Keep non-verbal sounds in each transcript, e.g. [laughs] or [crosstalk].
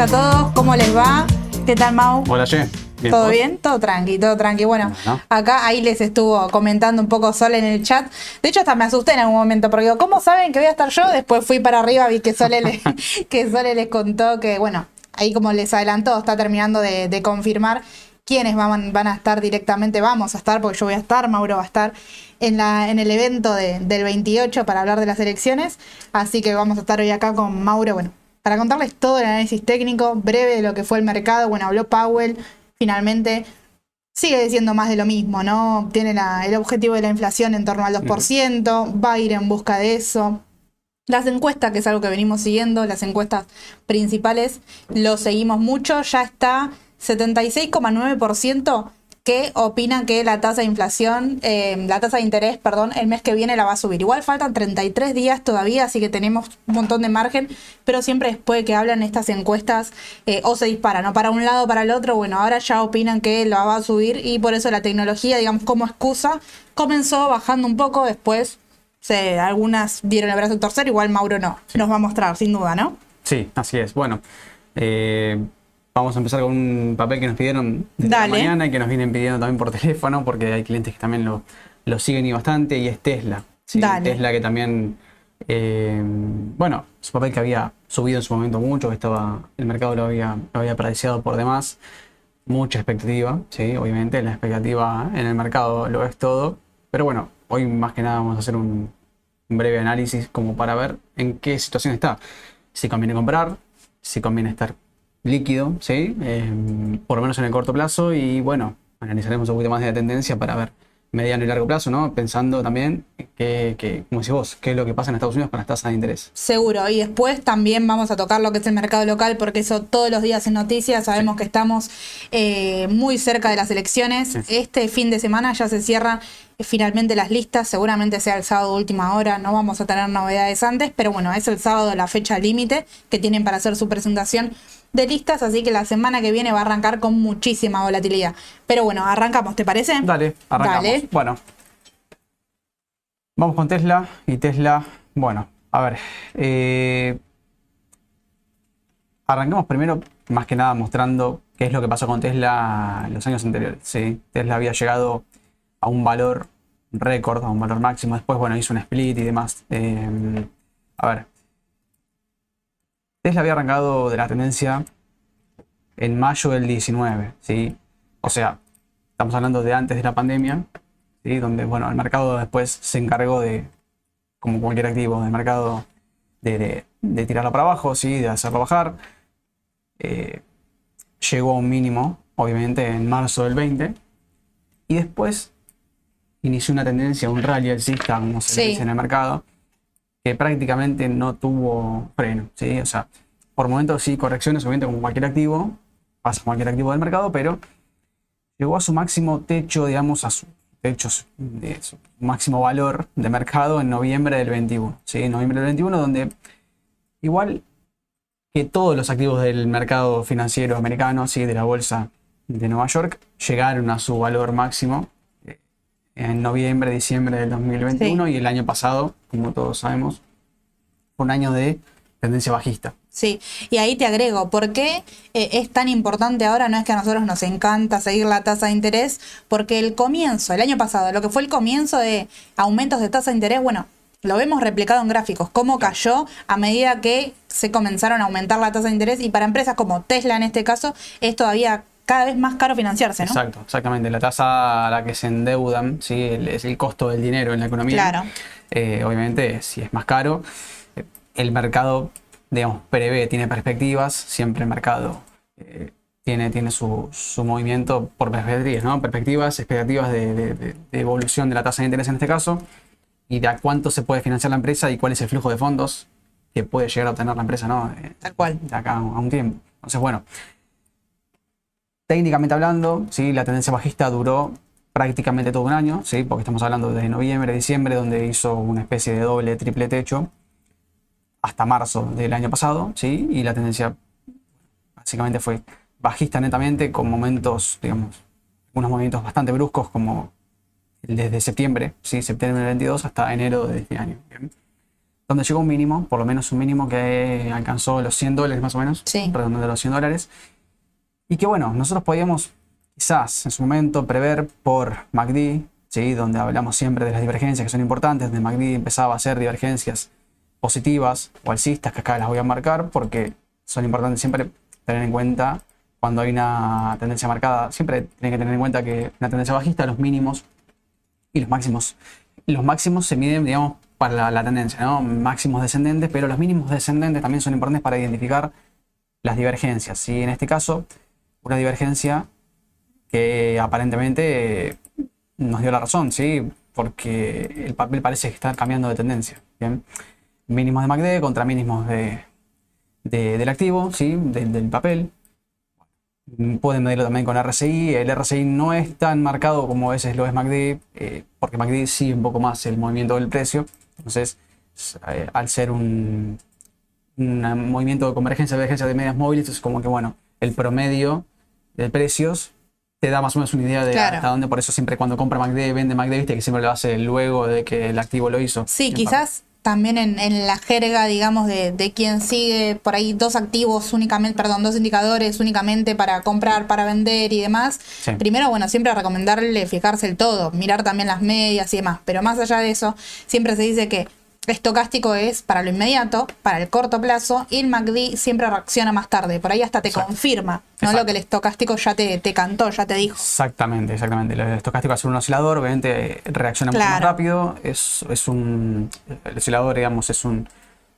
a todos, ¿cómo les va? ¿Qué tal, Mau? Hola, Che. ¿Todo bien? Todo tranqui, todo tranqui. Bueno, acá ahí les estuvo comentando un poco Sol en el chat. De hecho, hasta me asusté en algún momento, porque digo, ¿cómo saben que voy a estar yo? Después fui para arriba, vi que Sole, le, [laughs] [laughs] que Sole les contó que, bueno, ahí como les adelantó, está terminando de, confirmar quiénes van, van, a estar directamente, vamos a estar, porque yo voy a estar, Mauro va a estar en, la, en el evento del 28 para hablar de las elecciones. Así que vamos a estar hoy acá con Mauro, bueno, para contarles todo el análisis técnico, breve de lo que fue el mercado. Bueno, habló Powell, finalmente sigue diciendo más de lo mismo, ¿no? Tiene el objetivo de la inflación en torno al 2%, va a ir en busca de eso. Las encuestas, que es algo que venimos siguiendo, las encuestas principales, lo seguimos mucho, ya está 76,9% que opinan que la tasa de inflación, eh, la tasa de interés, perdón, el mes que viene la va a subir. Igual faltan 33 días todavía, así que tenemos un montón de margen, pero siempre después de que hablan estas encuestas eh, o se disparan, ¿no? Para un lado o para el otro, bueno, ahora ya opinan que la va a subir y por eso la tecnología, digamos, como excusa, comenzó bajando un poco, después se, algunas dieron el brazo a torcer, igual Mauro no, nos va a mostrar, sin duda, ¿no? Sí, así es. Bueno, eh, Vamos a empezar con un papel que nos pidieron de la mañana y que nos vienen pidiendo también por [laughs] teléfono, porque hay clientes que también lo, lo siguen y bastante, y es Tesla. Tesla que también, eh, bueno, es un papel que había subido en su momento mucho, que estaba, el mercado lo había, lo había apreciado por demás. Mucha expectativa, sí, obviamente, la expectativa en el mercado lo es todo. Pero bueno, hoy más que nada vamos a hacer un, un breve análisis como para ver en qué situación está. Si conviene comprar, si conviene estar líquido, ¿sí? Em, por lo menos en el corto plazo y bueno, analizaremos un poquito más de la tendencia para ver mediano y largo plazo, ¿no? Pensando también que, que, como decís vos, qué es lo que pasa en Estados Unidos con las tasas de interés. Seguro, y después también vamos a tocar lo que es el mercado local, porque eso todos los días en noticias, sabemos que estamos eh, muy cerca de las elecciones. Este fin de semana ya se cierran eh, finalmente las listas, seguramente sea el sábado última hora, no vamos a tener novedades antes, pero bueno, es el sábado la fecha límite que tienen para hacer su presentación de listas, así que la semana que viene va a arrancar con muchísima volatilidad. Pero bueno, arrancamos, ¿te parece? Dale, arrancamos. Bueno, vamos con Tesla y Tesla, bueno, a ver, eh, arrancamos primero más que nada mostrando qué es lo que pasó con Tesla en los años anteriores. ¿sí? Tesla había llegado a un valor récord, a un valor máximo, después, bueno, hizo un split y demás. Eh, a ver, Tesla había arrancado de la tendencia en mayo del 19, ¿sí? O sea, estamos hablando de antes de la pandemia, ¿sí? Donde, bueno, el mercado después se encargó de, como cualquier activo del mercado, de, tirarlo para abajo, ¿sí? De hacerlo bajar. Eh, llegó a un mínimo, obviamente, en marzo del 20. Y después inició una tendencia, un rally alcista, como se dice en el mercado, que prácticamente no tuvo freno, ¿sí? O sea, por momentos sí correcciones, obviamente como cualquier activo, pasa cualquier activo del mercado, pero llegó a su máximo techo, digamos, a su techo de su máximo valor de mercado en noviembre del 21, ¿sí? Noviembre del 21, donde igual que todos los activos del mercado financiero americano, ¿sí? De la bolsa de Nueva York, llegaron a su valor máximo en noviembre, diciembre del 2021 y el año pasado, como todos sabemos, fue un año de tendencia bajista. Sí, y ahí te agrego, ¿por qué eh, es tan importante ahora? No es que a nosotros nos encanta seguir la tasa de interés, porque el comienzo, el año pasado, lo que fue el comienzo de aumentos de tasa de interés, bueno, lo vemos replicado en gráficos, cómo cayó a medida que se comenzaron a aumentar la tasa de interés y para empresas como Tesla en este caso es todavía cada vez más caro financiarse, ¿no? Exacto, exactamente. La tasa a la que se endeudan, ¿sí? es el costo del dinero en la economía. Claro. Eh, obviamente, si es más caro, el mercado, digamos, prevé, tiene perspectivas, siempre el mercado eh, tiene, tiene su, movimiento por perspectivas, ¿no? Perspectivas, expectativas de, evolución de la tasa de interés en este caso, y de a cuánto se puede financiar la empresa y cuál es el flujo de fondos que puede llegar a obtener la empresa, ¿no? Tal cual. De acá a un tiempo. Entonces, bueno, Técnicamente hablando, ¿sí? la tendencia bajista duró prácticamente todo un año, ¿sí? porque estamos hablando de noviembre, diciembre, donde hizo una especie de doble, triple techo, hasta marzo del año pasado, ¿sí? y la tendencia básicamente fue bajista netamente, con momentos, digamos, unos movimientos bastante bruscos, como desde septiembre, ¿sí? septiembre del 22 hasta enero de este año. donde llegó un mínimo, por lo menos un mínimo que alcanzó los 100 dólares más o menos, Sí. redondeando los 100 dólares. Y que bueno, nosotros podíamos quizás en su momento prever por MACD, ¿sí? donde hablamos siempre de las divergencias que son importantes, donde MACD empezaba a hacer divergencias positivas o alcistas, que acá las voy a marcar porque son importantes siempre tener en cuenta cuando hay una tendencia marcada, siempre tienen que tener en cuenta que una tendencia bajista, los mínimos y los máximos. Los máximos se miden, digamos, para la, la tendencia, ¿no? Máximos descendentes, pero los mínimos descendentes también son importantes para identificar las divergencias. ¿sí? En este caso, una divergencia que aparentemente eh, nos dio la razón, ¿sí? Porque el papel parece que está cambiando de tendencia. Mínimos de MACD contra mínimos de, de- del activo, ¿sí? Del- papel. Mm, Pueden medirlo también con RSI. El RSI no es tan marcado como a veces lo es MACD, eh, porque MACD sigue un poco más el movimiento del precio. Entonces, eh, al ser un, un movimiento de convergencia, divergencia de medias móviles, es como que, bueno, el promedio de precios te da más o menos una idea de Claro. hasta dónde. Por eso siempre cuando compra MACD, vende MACD, viste que siempre lo hace luego de que el activo lo hizo. Sí, quizás también en, en la jerga, digamos, de, de quien sigue por ahí dos activos únicamente, perdón, dos indicadores únicamente para comprar, para vender y demás. Sí. Primero, bueno, siempre recomendarle fijarse el todo, mirar también las medias y demás. Pero más allá de eso, siempre se dice que estocástico es para lo inmediato, para el corto plazo, y el MACD siempre reacciona más tarde. Por ahí hasta te Exacto. confirma, no Exacto. lo que el estocástico ya te, te cantó, ya te dijo. Exactamente, exactamente. El estocástico ser un oscilador, obviamente eh, reacciona mucho más rápido. Es, es un. El oscilador, digamos, es un,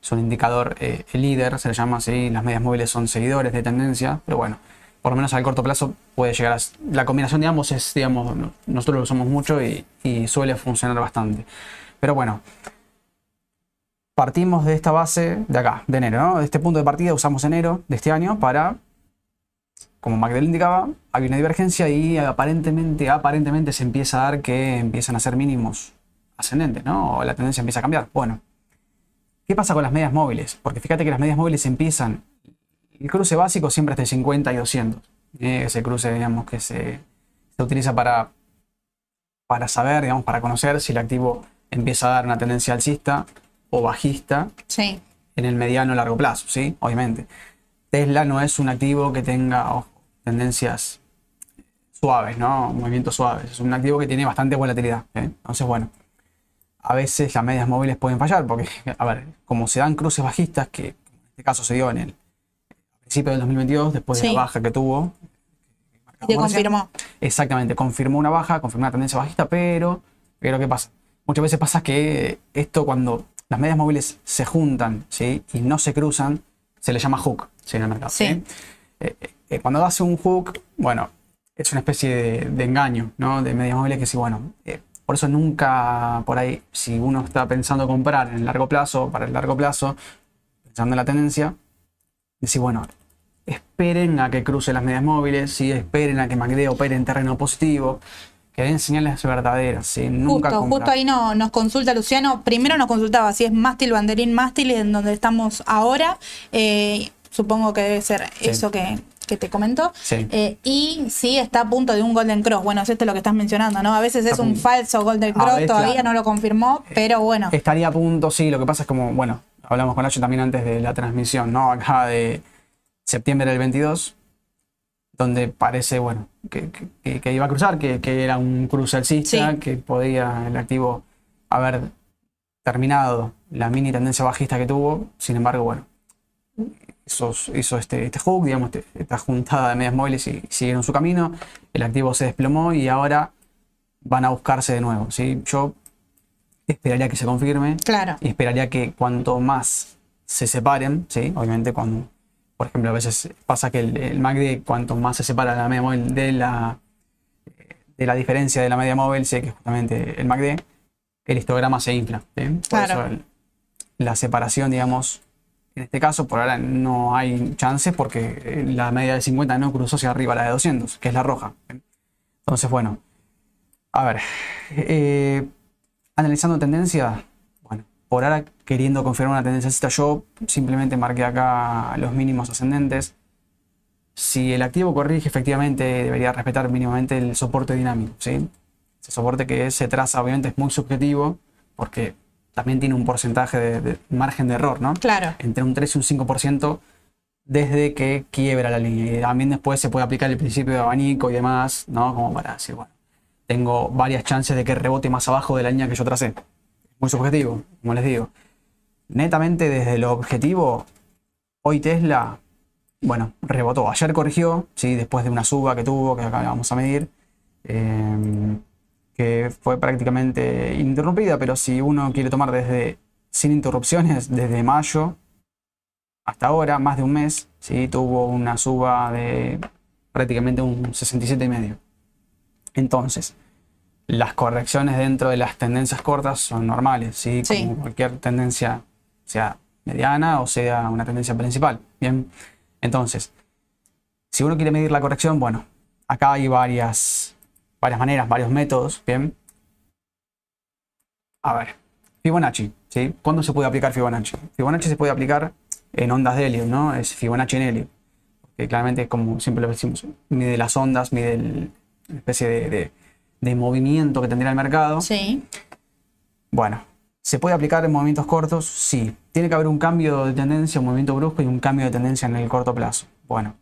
es un indicador eh, líder, se le llama así. Las medias móviles son seguidores de tendencia, pero bueno, por lo menos al corto plazo puede llegar a. La combinación de ambos es, digamos, no- nosotros lo usamos mucho y, y suele funcionar bastante. Pero bueno, partimos de esta base de acá, de enero, ¿no? De este punto de partida usamos enero de este año para como Magdalena indicaba, hay una divergencia y aparentemente, aparentemente se empieza a dar que empiezan a ser mínimos ascendentes, ¿no? O la tendencia empieza a cambiar. Bueno, ¿qué pasa con las medias móviles? Porque fíjate que las medias móviles empiezan, el cruce básico siempre es de 50 y 200. ¿eh? Ese cruce, digamos, que se, se utiliza para, para saber, digamos, para conocer si el activo empieza a dar una tendencia alcista o bajista Sí, en el mediano o largo plazo, ¿sí? Obviamente. Tesla no es un activo que tenga ojo, tendencias suaves, ¿no? Movimientos suaves. Es un activo que tiene bastante volatilidad. ¿eh? Entonces, bueno, a veces las medias móviles pueden fallar porque, [laughs] a ver, como se dan cruces bajistas, que en este caso se dio en el principio del 2022, después de la baja que tuvo. recién, confirmó. Exactamente, confirmó una baja, confirmó una tendencia bajista, pero, pero ¿qué pasa? Muchas veces pasa que esto cuando las medias móviles se juntan ¿sí? y no se cruzan, se le llama hook ¿sí? en el mercado. Sí. Eh, eh, cuando hace un hook, bueno, es una especie de, de engaño ¿no? de medias móviles que sí, bueno, eh, por eso nunca por ahí, si uno está pensando comprar en el largo plazo, para el largo plazo, pensando en la tendencia, decir, bueno, esperen a que cruce las medias móviles, ¿sí? esperen a que MACD opere en terreno positivo, que den señales verdaderas, ¿sí? nunca Justo, comprar. justo ahí no, nos consulta Luciano. Primero nos consultaba si es mástil, banderín, mástil, en donde estamos ahora. Eh, supongo que debe ser Sí. eso que, que te comentó. Sí. Eh, y si está a punto de un Golden Cross. Bueno, es esto lo que estás mencionando, ¿no? A veces es un falso Golden Cross, todavía claro. no lo confirmó, pero bueno. Estaría a punto, sí, lo que pasa es como, bueno, hablamos con Nacho también antes de la transmisión, ¿no? Acá de septiembre del 22, donde parece, bueno, que, que- que iba a cruzar, que, que era un cruce alcista, Sí. que podía el activo haber terminado la mini tendencia bajista que tuvo, sin embargo, bueno, hizo, hizo este, este hook, digamos, este- esta juntada de medias móviles y siguieron su camino, el activo se desplomó y ahora van a buscarse de nuevo, ¿sí? Yo esperaría que se confirme Claro. y esperaría que cuanto más se separen, ¿sí? Obviamente cuando, por ejemplo, a veces pasa que el, el MACD, cuanto más se separa la media móvil de la, de la diferencia de la media móvil, sé que es justamente el MACD, el histograma se infla. Por Claro. eso el- la separación, digamos, en este caso por ahora no hay chances porque eh, la media de 50 no cruzó hacia arriba la de 200, que es la roja. Entonces, bueno, a ver, eh, analizando tendencia, por ahora queriendo confirmar una tendencia alcista, yo simplemente marqué acá los mínimos ascendentes. Si el activo corrige, efectivamente debería respetar mínimamente el soporte dinámico, ¿sí? Ese soporte que se traza, obviamente, es muy subjetivo, porque también tiene un porcentaje de, margen de error, ¿no? Claro. Entre un 3 y un 5% desde que quiebra la línea. Y también después se puede aplicar el principio de abanico y demás, ¿no? Como para decir, bueno, tengo varias chances de que rebote más abajo de la línea que yo tracé. Muy subjetivo, como les digo. Netamente desde lo objetivo, hoy Tesla, bueno, rebotó. Ayer corrigió, ¿sí? después de una suba que tuvo, que acá vamos a medir. Eh, que fue prácticamente interrumpida, pero si uno quiere tomar desde sin interrupciones, desde mayo hasta ahora, más de un mes, ¿sí? tuvo una suba de prácticamente un 67,5. Entonces, las correcciones dentro de las tendencias cortas son normales, ¿sí? como cualquier tendencia, sea mediana o sea una tendencia principal. Bien, entonces, si uno quiere medir la corrección, bueno, acá hay varias varias maneras, varios métodos, ¿bien? A ver, Fibonacci, ¿sí? ¿Cuándo se puede aplicar Fibonacci? Fibonacci se puede aplicar en ondas de helio, ¿no? Es Fibonacci en helio. Que claramente, como siempre lo decimos, mide las ondas, mide la especie de, de, movimiento que tendría el mercado. Sí. Bueno, ¿se puede aplicar en movimientos cortos? Sí. Tiene que haber un cambio de tendencia, un movimiento brusco y un cambio de tendencia en el corto plazo. Bueno,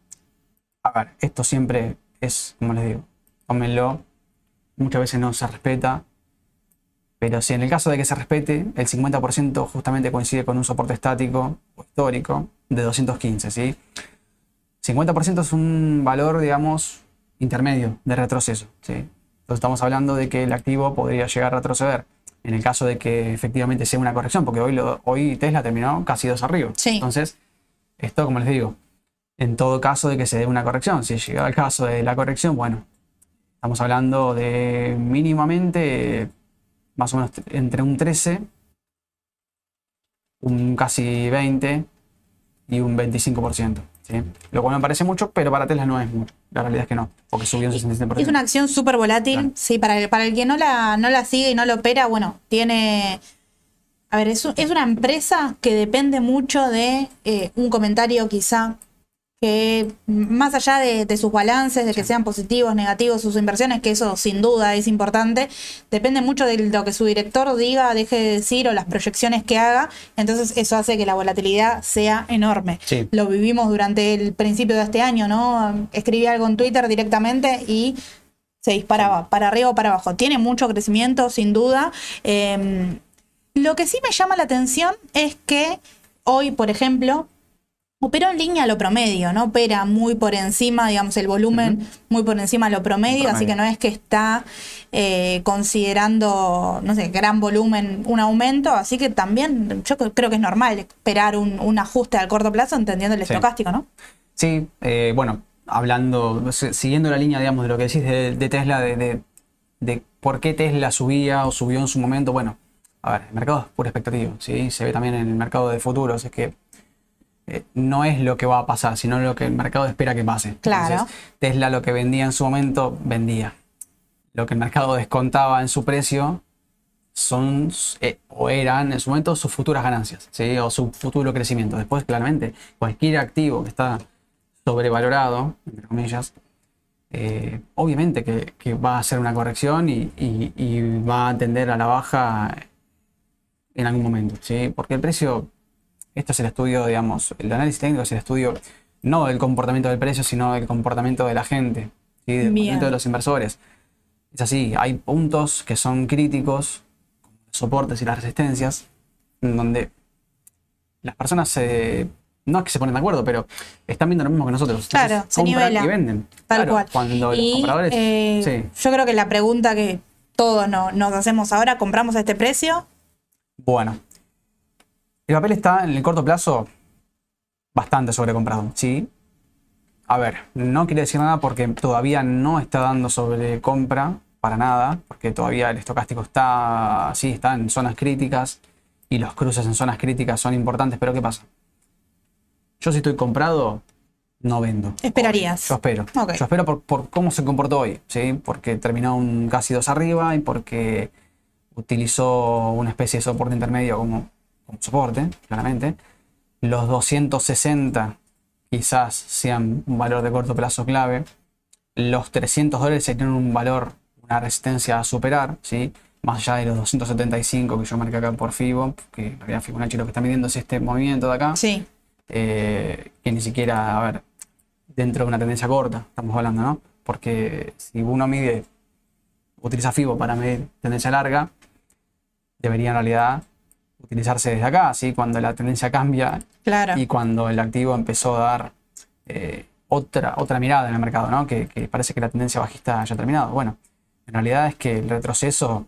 a ver, esto siempre es, como les digo, tómenlo muchas veces no se respeta. Pero si en el caso de que se respete, el 50% justamente coincide con un soporte estático o histórico de 215, ¿sí? 50% es un valor, digamos, intermedio de retroceso, ¿sí? Entonces estamos hablando de que el activo podría llegar a retroceder en el caso de que efectivamente sea una corrección, porque hoy, hoy Tesla terminó casi dos arriba. Entonces, esto, como les digo, en todo caso de que se dé una corrección, si llega el caso de la corrección, bueno, Estamos hablando de mínimamente más o menos entre un 13, un casi 20 y un 25%. ¿sí? Lo cual me parece mucho, pero para Tesla no es mucho. La realidad es que no, porque subió un 67%. Es una acción súper volátil. Sí, para el, para el que no la, no la sigue y no lo opera, bueno, tiene... A ver, es, es una empresa que depende mucho de eh, un comentario quizá que más allá de, sus balances, de que sean positivos, negativos, sus inversiones, que eso sin duda es importante, depende mucho de lo que su director diga, deje de decir o las proyecciones que haga, entonces eso hace que la volatilidad sea enorme. Lo vivimos durante el principio de este año, ¿no? Escribí algo en Twitter directamente y se disparaba para arriba o para abajo. Tiene mucho crecimiento, sin duda. Em, lo que sí me llama la atención es que hoy, por ejemplo, operó en línea a lo promedio, ¿no? Opera muy por encima, digamos, el volumen muy por encima de lo promedio, así que no es que está eh, considerando, no sé, gran volumen un aumento, así que también yo creo que es normal esperar un, ajuste al corto plazo entendiendo el estocástico, ¿no? Sí, eh, bueno, hablando, siguiendo la línea, digamos, de lo que decís de, Tesla, de, de, por qué Tesla subía o subió en su momento, bueno, a ver, el mercado es pura expectativa, ¿sí? Se ve también en el mercado de futuros, es que eh, no es lo que va a pasar, sino lo que el mercado espera que pase. Claro. Tesla lo que vendía en su momento, vendía. Lo que el mercado descontaba en su precio son eh, o eran en su momento sus futuras ganancias, ¿sí? o su futuro crecimiento. Después, claramente, cualquier activo que está sobrevalorado, entre comillas, eh, obviamente que, va a hacer una corrección y, y, va a tender a la baja en algún momento, ¿sí? porque el precio esto es el estudio, digamos, el análisis técnico es el estudio no del comportamiento del precio, sino del comportamiento de la gente, del comportamiento de los inversores. Es así, hay puntos que son críticos, como los soportes y las resistencias, en donde las personas se, no es que se ponen de acuerdo, pero están viendo lo mismo que nosotros. claro, se nivela. Y venden. Tal cual. Cuando los compradores. Eh, yo creo que la pregunta que todos nos hacemos ahora, ¿compramos a este precio? Bueno, el papel está en el corto plazo bastante sobrecomprado, ¿sí? A ver, no quiere decir nada porque todavía no está dando sobrecompra para nada, porque todavía el estocástico está, sí, está en zonas críticas y los cruces en zonas críticas son importantes, pero ¿qué pasa? Yo si estoy comprado, no vendo. ¿Esperarías? Yo espero. Yo espero por, cómo se comportó hoy, ¿sí? Porque terminó un casi dos arriba y porque utilizó una especie de soporte intermedio como soporte, claramente. Los 260 quizás sean un valor de corto plazo clave. Los 300 dólares serían un valor, una resistencia a superar, ¿sí? más allá de los 275 que yo marqué acá por FIBO, que en realidad Fibonacci lo que está midiendo es este movimiento de acá, Sí, eh, que ni siquiera, a ver, dentro de una tendencia corta, estamos hablando, ¿no? Porque si uno mide, utiliza FIBO para medir tendencia larga, debería en realidad utilizarse desde acá, ¿sí? Cuando la tendencia cambia claro. y cuando el activo empezó a dar eh, otra, otra mirada en el mercado, ¿no? Que, que parece que la tendencia bajista haya terminado. Bueno, en realidad es que el retroceso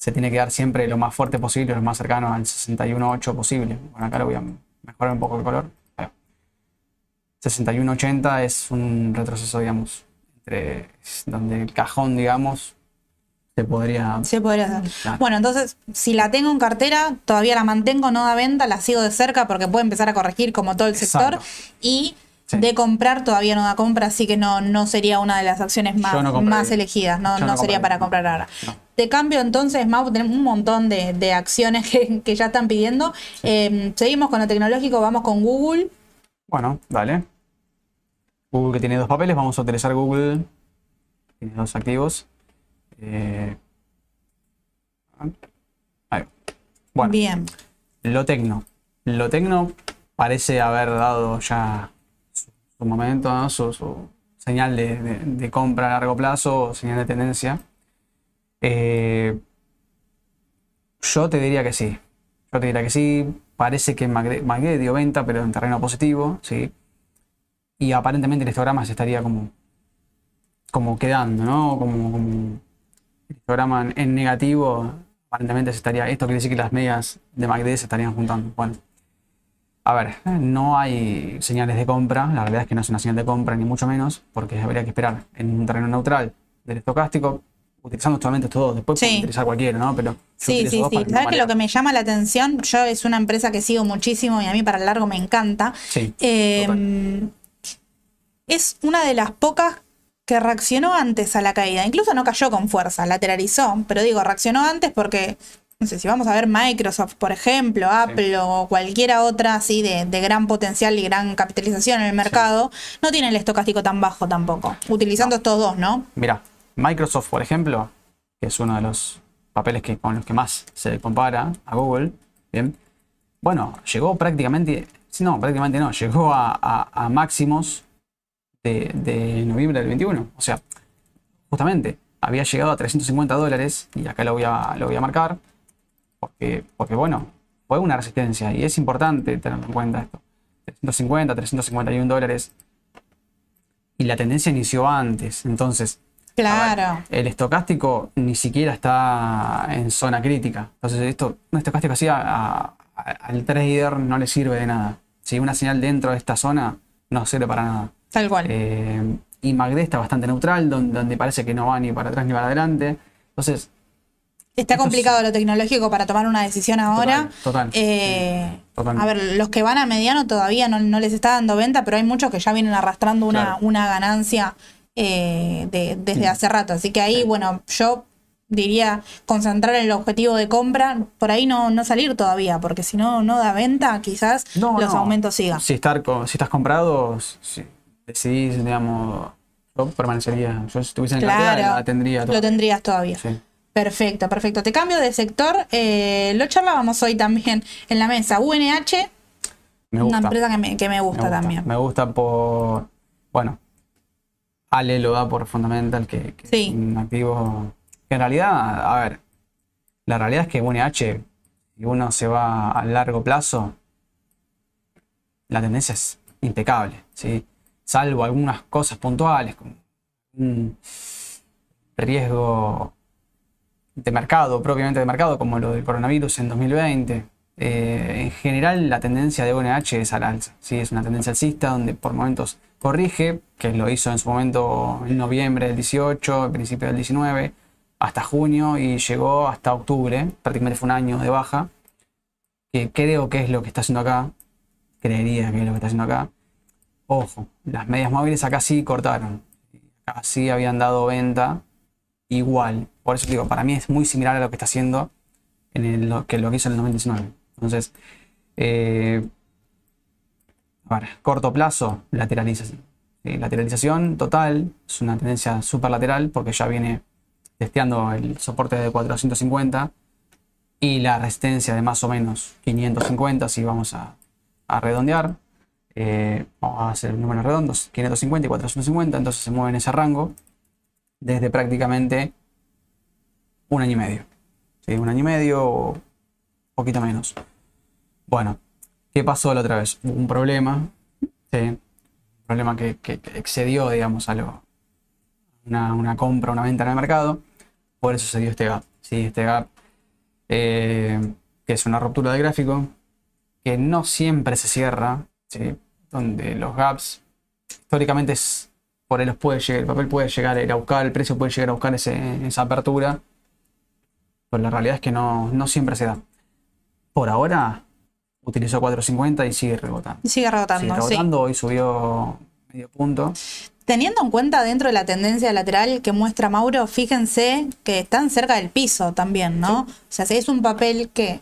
se tiene que dar siempre lo más fuerte posible, lo más cercano al 61.8 posible. Bueno, acá lo voy a mejorar un poco el color. Ahí va. 61.80 es un retroceso, digamos, entre donde el cajón, digamos, se podría... Se podría hacer. Claro. Bueno, entonces, si la tengo en cartera, todavía la mantengo, no da venta, la sigo de cerca porque puede empezar a corregir como todo el sector. Exacto. Y Sí. de comprar todavía no da compra, así que no, no sería una de las acciones más, no más elegidas, no, no no sería para comprar ahora. De cambio, entonces, Mau, tenemos un montón de, de acciones que, que ya están pidiendo. Eh, seguimos con lo tecnológico, vamos con Google. Bueno, dale. Google que tiene dos papeles, vamos a utilizar Google. Tiene dos activos. Eh, ahí. Bueno, Bien. lo tecno. Lo tecno parece haber dado ya su, su momento, ¿no? su, su señal de, de- de compra a largo plazo, señal de tendencia. Eh, yo te diría que sí. Yo te diría que sí. Parece que Magde, Magde dio venta, pero en terreno positivo, ¿sí? Y aparentemente el histograma se estaría como, como quedando, ¿no? Como, como el histograma en, negativo, aparentemente se estaría. Esto quiere decir que las medias de MACD se estarían juntando. Bueno, a ver, no hay señales de compra. La realidad es que no es una señal de compra, ni mucho menos, porque habría que esperar en un terreno neutral del estocástico, utilizando solamente estos dos. Después Sí. utilizar cualquiera, ¿no? Pero Sí, sí, sí. ¿Sabes que lo que me llama la atención? Yo es una empresa que sigo muchísimo y a mí para el largo me encanta. Sí, Eh, es una de las pocas que reaccionó antes a la caída. Incluso no cayó con fuerza, lateralizó. Pero digo, reaccionó antes porque, no sé, si vamos a ver Microsoft, por ejemplo, Apple o cualquiera otra así de, de gran potencial y gran capitalización en el mercado, no tiene el estocástico tan bajo tampoco. Utilizando estos dos, ¿no? Mira, Microsoft, por ejemplo, que es uno de los papeles que, con los que más se compara a Google, bien, bueno, llegó prácticamente, no, prácticamente no, llegó a, a- a máximos de, de noviembre del 21. O sea, justamente, había llegado a 350 dólares, y acá lo voy a, lo voy a marcar, porque, porque bueno, fue una resistencia, y es importante tener en cuenta esto. 350, 351 dólares, y la tendencia inició antes, entonces Claro. ver, el estocástico ni siquiera está en zona crítica. Entonces, esto, un estocástico así a- a- a- al trader no le sirve de nada. Si una señal dentro de esta zona no sirve para nada. Tal cual. Eh, y MACD está bastante neutral, donde, donde parece que no va ni para atrás ni para adelante. Entonces, Está es- complicado lo tecnológico para tomar una decisión ahora. total. Eh, Totalmente. a ver, los que van a mediano todavía no, no les está dando venta, pero hay muchos que ya vienen arrastrando una, Claro. una ganancia eh, de- desde hace rato. Así que ahí, Sí. bueno, yo diría concentrar el objetivo de compra, por ahí no, no salir todavía, porque si no, no da venta, quizás No, los no. aumentos sigan. Si, estar si estás comprado, si decidís, digamos, yo permanecería. Yo si estuviese en cartera, Claro, la tendría. lo todo. tendrías todavía. Sí. Perfecto, perfecto. Te cambio de sector. eh, lo charlábamos hoy también en la mesa. UNH, Me una empresa que me, que me gusta, Me gusta, también. Me gusta por. Bueno, Ale lo da por fundamental, que, que Sí. es un activo. Que en realidad, a ver, la realidad es que UNH, si uno se va a largo plazo, la tendencia es impecable, ¿sí? Salvo algunas cosas puntuales, como un riesgo de mercado, propiamente de mercado, como lo del coronavirus en 2020. Eh, en general, la tendencia de ONH es al alza. ¿sí? Es una tendencia alcista donde por momentos corrige, que lo hizo en su momento en noviembre del 18, el principio del 19, hasta junio y llegó hasta octubre. Prácticamente fue un año de baja. Que creo que es lo que está haciendo acá. Creería que es lo que está haciendo acá. Ojo, las medias móviles acá sí cortaron. Acá sí habían dado venta igual. Por eso digo, para mí es muy similar a lo que está haciendo en lo, que lo hizo en el 2019. Entonces, eh, corto plazo, lateralización. Eh, lateralización total, es una tendencia super lateral porque ya viene testeando el soporte de 450 y la resistencia de más o menos 550 si vamos a, redondear. Eh, vamos a hacer números redondos, 550 y 450, entonces se mueve en ese rango desde prácticamente un año y medio. ¿sí? Un año y medio o poquito menos. Bueno, ¿qué pasó la otra vez? Hubo un problema, un problema que, excedió, digamos, a una, una compra, una venta en el mercado. Por eso se dio este gap. ¿sí? Este gap eh, que es una ruptura de gráfico, que no siempre se cierra, donde los gaps históricamente es, por él puede llegar, el papel puede llegar a ir a buscar, el precio puede llegar a buscar esa apertura, pero la realidad es que no, no siempre se da. Por ahora utilizó 450 y sigue rebotando. Sigue rebotando, sigue rebotando hoy subió medio punto. Teniendo en cuenta dentro de la tendencia lateral que muestra Mauro, fíjense que están cerca del piso también, ¿no? O sea, si es un papel que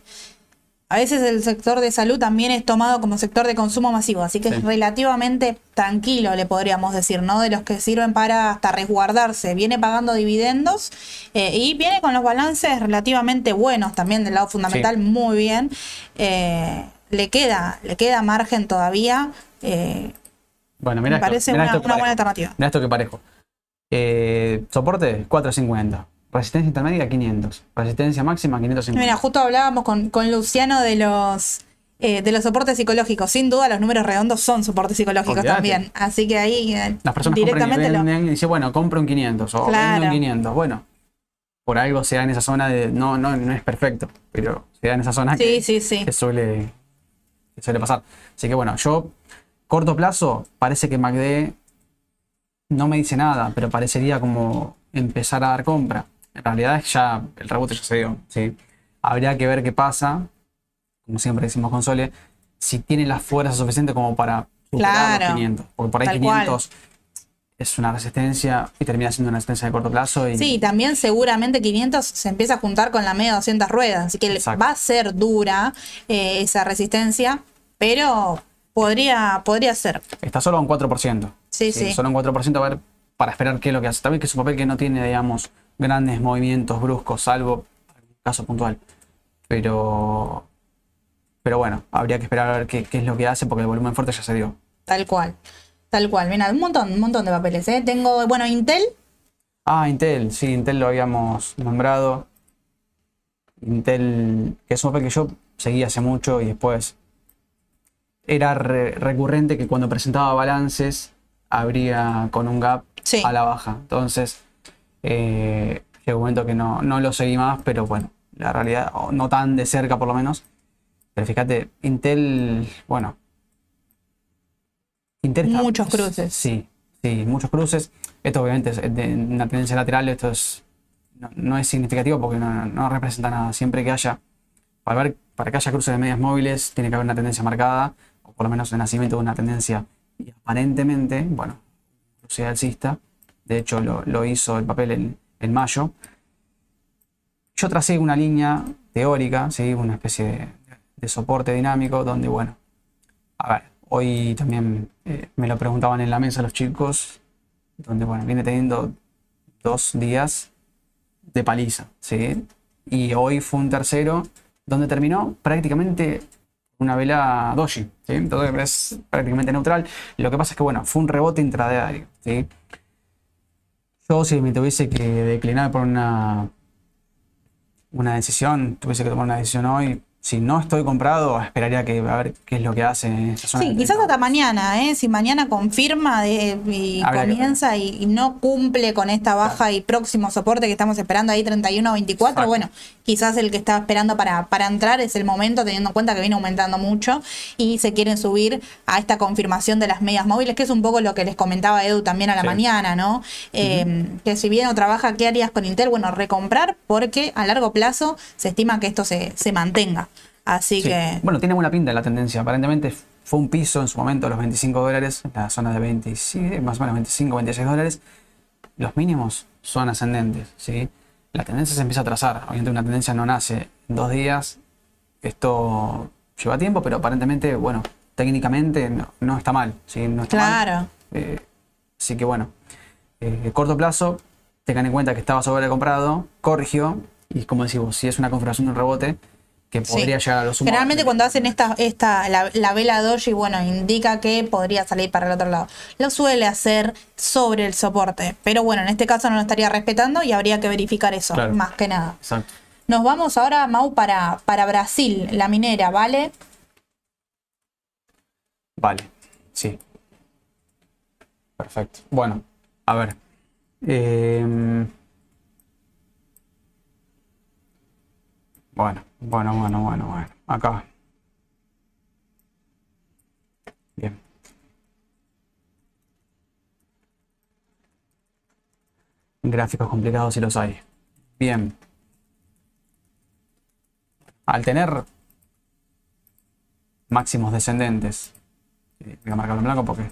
a veces el sector de salud también es tomado como sector de consumo masivo, así que es relativamente tranquilo, le podríamos decir, ¿no? De los que sirven para hasta resguardarse. Viene pagando dividendos eh, y viene con los balances relativamente buenos también del lado fundamental, muy bien. Eh, le queda, le queda margen todavía. Eh, bueno, mira, Me parece una, buena alternativa. Mira esto que parejo. Eh, soporte 450. Resistencia intermedia 500. Resistencia máxima 550. Mira, justo hablábamos con, Luciano de los eh, de los soportes psicológicos. Sin duda, los números redondos son soportes psicológicos también. Así que ahí eh, Las personas directamente y, venden, y dice, bueno, compro un 500 o claro. un 500. Bueno, por algo se da en esa zona de. No, no, no es perfecto, pero se da en esa zona que, que, suele, que suele pasar. Así que bueno, yo corto plazo, parece que MACD no me dice nada, pero parecería como empezar a dar compra. En realidad es ya el rebote ya se dio. ¿sí? Habría que ver qué pasa, como siempre decimos con Sole, si tiene la fuerza suficiente como para superar los 500. Porque por ahí 500 es una resistencia y termina siendo una resistencia de corto plazo. Y... Sí, también seguramente 500 se empieza a juntar con la media 200 ruedas, así que va a ser dura eh, esa resistencia, pero Podría, podría ser. Está solo un 4%. Sí, sí. Solo un 4% a ver para esperar qué es lo que hace. También que es un papel que no tiene, digamos, grandes movimientos bruscos, salvo caso puntual. Pero, pero bueno, habría que esperar a ver qué, es lo que hace porque el volumen fuerte ya se dio. Tal cual. Tal cual. Mira, un montón, un montón de papeles. ¿eh? Tengo, bueno, Intel. Ah, Intel, sí, Intel lo habíamos nombrado. Intel, que es un papel que yo seguí hace mucho y después era recurrente que cuando presentaba balances habría con un gap a la baja. Entonces, eh, llegó un momento que no, no lo seguí más, pero bueno, la realidad, no tan de cerca por lo menos. Pero fíjate, Intel, bueno. Intel muchos cruces. Sí, sí, muchos cruces. Esto obviamente es de una tendencia lateral, esto es, no, es significativo porque no, no, representa nada. Siempre que haya, para, ver, para que haya cruces de medias móviles, tiene que haber una tendencia marcada por lo menos el nacimiento de una tendencia y aparentemente, bueno, sea alcista, de hecho lo, hizo el papel en, mayo. Yo tracé una línea teórica, ¿sí? una especie de, soporte dinámico donde, bueno, a ver, hoy también eh, me lo preguntaban en la mesa los chicos, donde, bueno, viene teniendo dos días de paliza, ¿sí? Y hoy fue un tercero donde terminó prácticamente una vela doji. Entonces es prácticamente neutral. Lo que pasa es que, bueno, fue un rebote intradiario, ¿sí? Yo si me tuviese que declinar por una, una decisión, tuviese que tomar una decisión hoy, si no estoy comprado, esperaría que a ver qué es lo que hace en esa zona. Sí, quizás hasta mañana, ¿eh? si mañana confirma y comienza y, no cumple con esta baja y próximo soporte que estamos esperando ahí 31 o 24, bueno, quizás el que estaba esperando para, para entrar es el momento, teniendo en cuenta que viene aumentando mucho y se quieren subir a esta confirmación de las medias móviles, que es un poco lo que les comentaba Edu también a la mañana, ¿no? Eh, que si bien o trabaja, ¿qué harías con Intel? Bueno, recomprar porque a largo plazo se estima que esto se, se mantenga. Así que. Bueno, tiene buena pinta la tendencia. Aparentemente fue un piso en su momento, los 25 dólares, en la zona de 27, más o menos 25, 26 dólares. Los mínimos son ascendentes, ¿sí? La tendencia se empieza a trazar. Obviamente una tendencia no nace en dos días. Esto lleva tiempo, pero aparentemente, bueno, técnicamente no, está mal, ¿sí? No está claro. Eh, así que bueno, eh, corto plazo, tengan en cuenta que estaba sobrecomprado, corrigió, y como decimos, si es una configuración de un rebote, que podría llegar a los Generalmente cuando hacen esta, esta la, la vela doji, bueno, indica que podría salir para el otro lado. Lo suele hacer sobre el soporte, pero bueno, en este caso no lo estaría respetando y habría que verificar eso, más que nada. Exacto. Nos vamos ahora, Mau, para, para Brasil, la minera, ¿vale? Vale, sí. Perfecto. Bueno, a ver. Eh, Bueno, bueno, bueno, bueno, bueno. Acá. Bien. Gráficos complicados si los hay. Bien. Al tener máximos descendentes, voy a marcarlo en blanco porque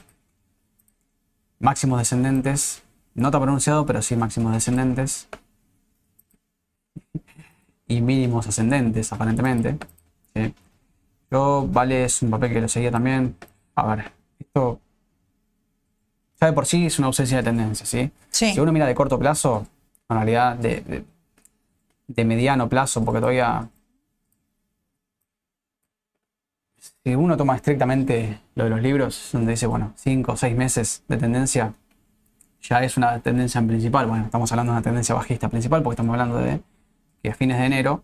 máximos descendentes, no está pronunciado, pero sí máximos descendentes, y mínimos ascendentes, aparentemente. Yo, Vale, es un papel que lo seguía también. A ver, esto ya de por sí es una ausencia de tendencia, ¿sí? Si uno mira de corto plazo, en realidad de, de, mediano plazo, porque todavía... Si uno toma estrictamente lo de los libros, donde dice, bueno, 5 o 6 meses de tendencia, ya es una tendencia en principal. Bueno, estamos hablando de una tendencia bajista principal, porque estamos hablando de que a fines de enero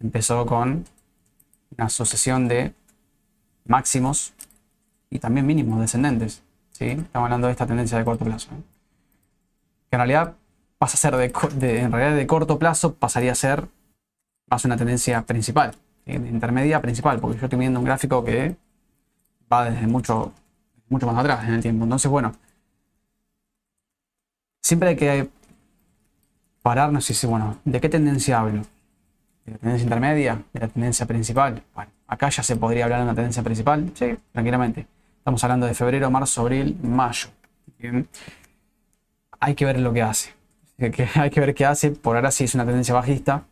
empezó con una sucesión de máximos y también mínimos descendentes. ¿sí? Estamos hablando de esta tendencia de corto plazo. Que en realidad pasa a ser de, en realidad de corto plazo pasaría a ser más una tendencia principal, intermedia principal, porque yo estoy viendo un gráfico que va desde mucho, mucho más atrás en el tiempo. Entonces, bueno, siempre hay que pararnos y decir, bueno, ¿de qué tendencia hablo? ¿De la tendencia intermedia? ¿De la tendencia principal? Bueno, acá ya se podría hablar de una tendencia principal, sí, tranquilamente. Estamos hablando de febrero, marzo, abril, mayo. Hay que ver lo que hace. [laughs] Hay que ver qué hace. Por ahora sí es una tendencia bajista.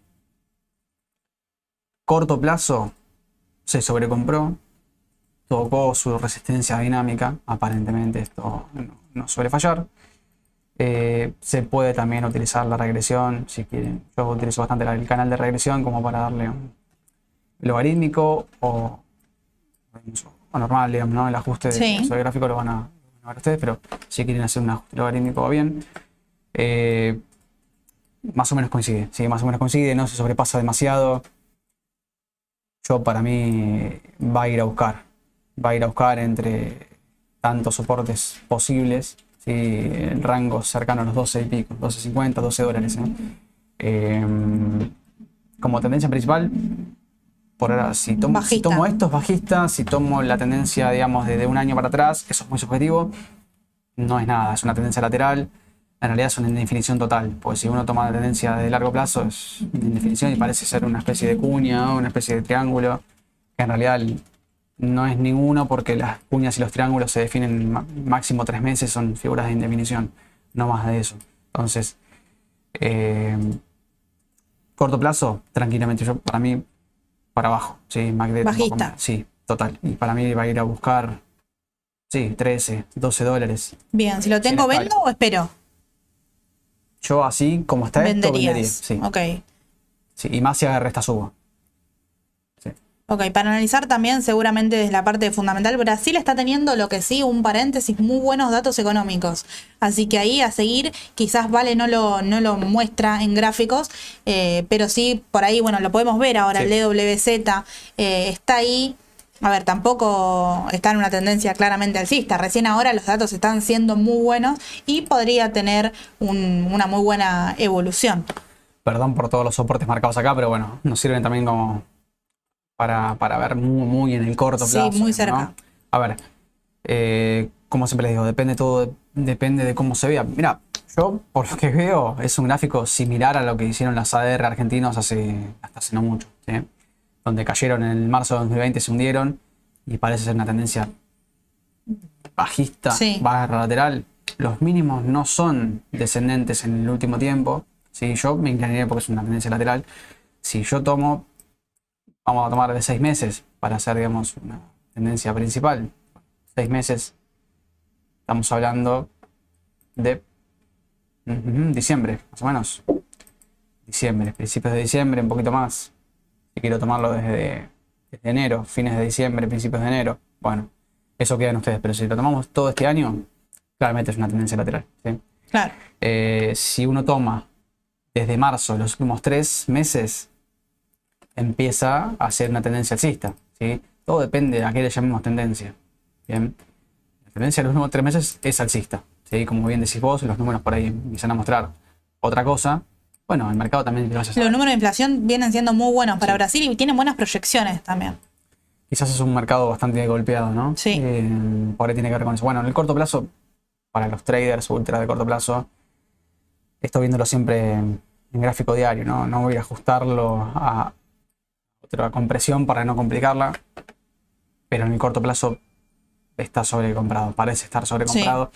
Corto plazo se sobrecompró. Tocó su resistencia dinámica. Aparentemente esto no suele fallar. Eh, se puede también utilizar la regresión, si quieren. Yo utilizo bastante el canal de regresión como para darle un logarítmico o, normal, digamos, ¿no? El ajuste del gráfico lo van a, ver ustedes, pero si quieren hacer un ajuste logarítmico bien. Eh, más o menos coincide, sí, más o menos coincide, no se sobrepasa demasiado. Yo para mí va a ir a buscar, va a ir a buscar entre tantos soportes posibles en rangos cercanos a los 12 y pico, 12.50, 12 dólares. Em, como tendencia principal, por ahora, si tomo, si tomo estos bajistas, si tomo la tendencia, digamos, de, un año para atrás, eso es muy subjetivo, no es nada, es una tendencia lateral, en realidad es una indefinición total, porque si uno toma la tendencia de largo plazo es una indefinición y parece ser una especie de cuña una especie de triángulo, que en realidad no es ninguno porque las cuñas y los triángulos se definen máximo tres meses, son figuras de indefinición, no más de eso. Entonces, eh, corto plazo, tranquilamente, yo para mí, para abajo, sí, Bajista. sí, total. Y para mí va a ir a buscar, sí, 13, 12 dólares. Bien, si lo tengo, ¿vendo o espero? Yo así como está esto, vendería. Sí. Ok. Sí, y más si agarra esta suba. Ok, para analizar también seguramente desde la parte fundamental, Brasil está teniendo lo que sí, un paréntesis, muy buenos datos económicos. Así que ahí a seguir, quizás Vale no lo, no lo muestra en gráficos, eh, pero sí, por ahí, bueno, lo podemos ver ahora, el DWZ eh, está ahí. A ver, tampoco está en una tendencia claramente alcista. Recién ahora los datos están siendo muy buenos y podría tener una muy buena evolución. Perdón por todos los soportes marcados acá, pero bueno, nos sirven también como para, ver muy, muy en el corto plazo. Sí, muy cerca. A ver, eh, como siempre les digo, depende todo, depende de cómo se vea. Mira, yo por lo que veo es un gráfico similar a lo que hicieron las ADR argentinos hace, hasta hace no mucho, donde cayeron en el marzo de 2020, se hundieron y parece ser una tendencia bajista, barra lateral. Los mínimos no son descendentes en el último tiempo. ¿sí? Yo me inclinaría porque es una tendencia lateral. Si yo tomo vamos a tomar de seis meses para hacer, digamos, una tendencia principal. Seis meses, estamos hablando de Diciembre, más o menos. Diciembre, principios de diciembre, un poquito más. Si quiero tomarlo desde, desde enero, fines de diciembre, principios de enero. Bueno, eso queda en ustedes. Pero si lo tomamos todo este año, claramente es una tendencia lateral. ¿sí? Claro. Eh, si uno toma desde marzo los últimos tres meses, empieza a ser una tendencia alcista. ¿sí? Todo depende de a qué le llamemos tendencia. Bien. La tendencia de los últimos tres meses es alcista. ¿sí? Como bien decís vos, los números por ahí empiezan a mostrar otra cosa. Bueno, el mercado también lo Los números de inflación vienen siendo muy buenos para Brasil y tienen buenas proyecciones también. Quizás es un mercado bastante golpeado, ¿no? Sí. Eh, por ahí tiene que ver con eso. Bueno, en el corto plazo, para los traders ultra de corto plazo, esto viéndolo siempre en gráfico diario, ¿no? No voy a ajustarlo a otra compresión para no complicarla, pero en el corto plazo está sobrecomprado, parece estar sobrecomprado.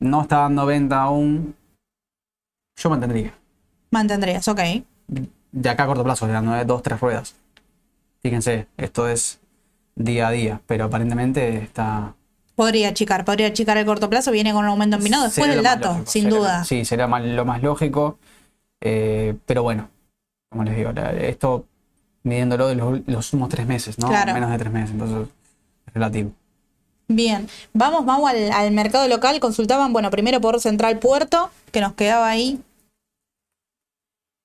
No está dando venta aún. Yo mantendría. Mantendrías, ok. De acá a corto plazo, de las dos, tres ruedas. Fíjense, esto es día a día, pero aparentemente está, Podría achicar, podría achicar el corto plazo, viene con un aumento en después del dato, lógico, sin sería- duda. Sí, sería más- lo más lógico. eh, pero bueno, como les digo, esto midiéndolo de los, los últimos tres meses, ¿no? Claro. Menos de tres meses, entonces es relativo. Bien, vamos, vamos al, al mercado local. Consultaban, bueno, primero por Central Puerto, que nos quedaba ahí.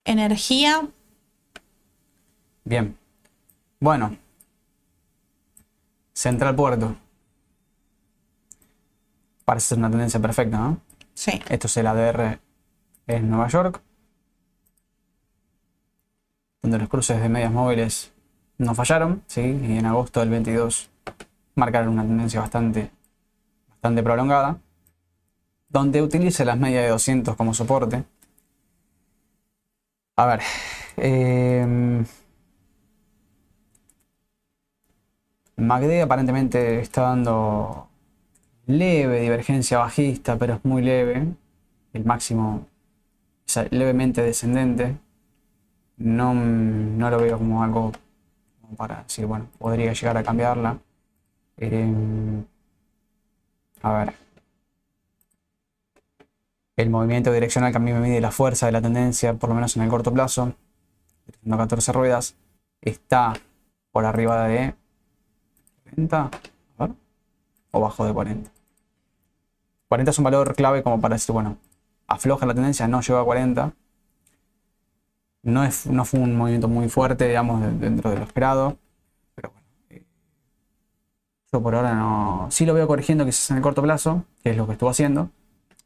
Energía, Bien. Bueno. Central Puerto. Parece ser una tendencia perfecta, ¿no? sí. Esto es el ADR en Nueva York. Donde los cruces de medias móviles no fallaron, ¿sí? Y en agosto del 22 marcaron una tendencia bastante, bastante prolongada. Donde utilice las medias de 200 como soporte. A ver. em, MACD aparentemente está dando leve divergencia bajista, pero es muy leve. El máximo levemente descendente. No, no lo veo como algo para decir, bueno, podría llegar a cambiarla. Eh, a ver. El movimiento direccional que a mí me mide la fuerza de la tendencia, por lo menos en el corto plazo, teniendo 14 ruedas, está por arriba de 40, a ver, o bajo de 40. 40 es un valor clave como para decir, bueno, afloja la tendencia, no llegó a 40. No, es, no fue un movimiento muy fuerte, digamos, de- dentro de lo esperado. Pero bueno, eh, yo por ahora no. Sí lo veo corrigiendo quizás en el corto plazo, que es lo que estuvo haciendo.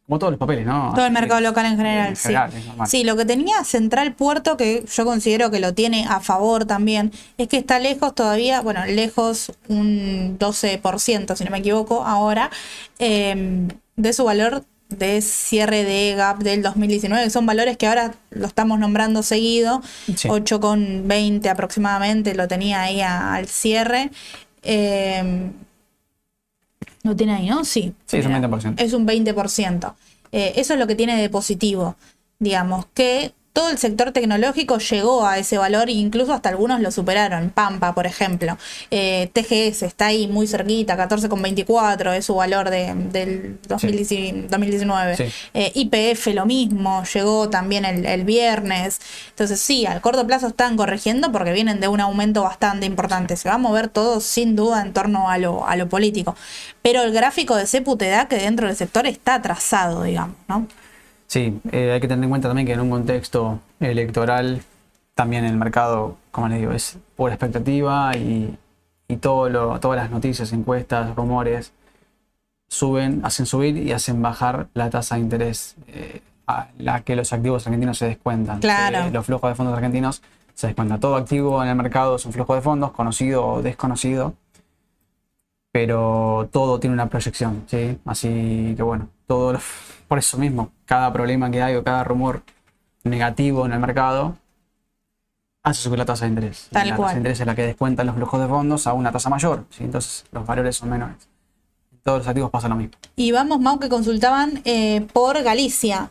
Como todos los papeles, ¿no? Todo el que- mercado local en general, en sí. general, normal. Sí, lo que tenía Central Puerto, que yo considero que lo tiene a favor también, es que está lejos todavía, bueno, lejos un 12%, si no me equivoco, ahora, eh, de su valor de cierre de gap del 2019, que son valores que ahora lo estamos nombrando seguido, Sí. 8,20 aproximadamente, lo tenía ahí a- al cierre. Eh, lo tiene ahí, ¿no? Sí. Sí, es un Mira, 20%. Es un 20%. Eh, eso es lo que tiene de positivo, digamos, que todo el sector tecnológico llegó a ese valor e incluso hasta algunos lo superaron. Pampa, por ejemplo. Eh, TGS está ahí muy cerquita, 14,24 es su valor de- del 2019. 2019. Sí. Eh, IPF lo mismo, llegó también el, el viernes. Entonces sí, al corto plazo están corrigiendo porque vienen de un aumento bastante importante. Se va a mover todo sin duda en torno a lo, a lo político. Pero el gráfico de CEPU te da que dentro del sector está atrasado, digamos, ¿no? Sí, eh, hay que tener en cuenta también que en un contexto electoral, también el mercado, como les digo, es por expectativa y, y todo lo, todas las noticias, encuestas, rumores, suben, hacen subir y hacen bajar la tasa de interés eh, a la que los activos argentinos se descuentan. Claro. Eh, los flujos de fondos argentinos se descuentan. Todo activo en el mercado es un flujo de fondos, conocido o desconocido, pero todo tiene una proyección, ¿sí? Así que bueno, todo lo- por eso mismo, cada problema que hay o cada rumor negativo en el mercado hace subir la tasa de interés. Y la cual. tasa de interés es la que descuentan los flujos de fondos a una tasa mayor, ¿sí? Entonces los valores son menores. En todos los activos pasa lo mismo. Y vamos, Mau, que consultaban eh, por Galicia.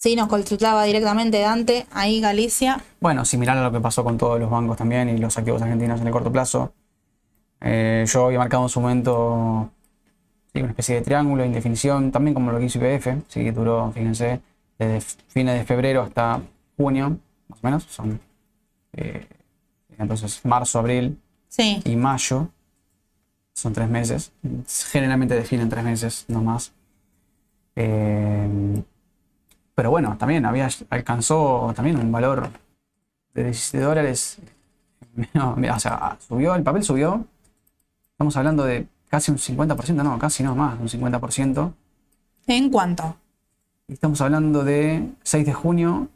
Sí, nos consultaba directamente Dante, ahí Galicia. Bueno, similar a lo que pasó con todos los bancos también y los activos argentinos en el corto plazo. Eh, yo había marcado en su momento sí, una especie de triángulo, indefinición, también como lo que hizo IPF, sí, duró, fíjense, desde fines de febrero hasta junio, más o menos, son eh, entonces marzo, abril Sí. y mayo, son tres meses, generalmente definen tres meses, no más. Eh, pero bueno, también había, alcanzó también un valor de 17 dólares. [laughs] No, o sea, subió, el papel subió. Estamos hablando de casi un 50%, no, casi no más, un 50%. ¿En cuánto? Estamos hablando de 6 de junio.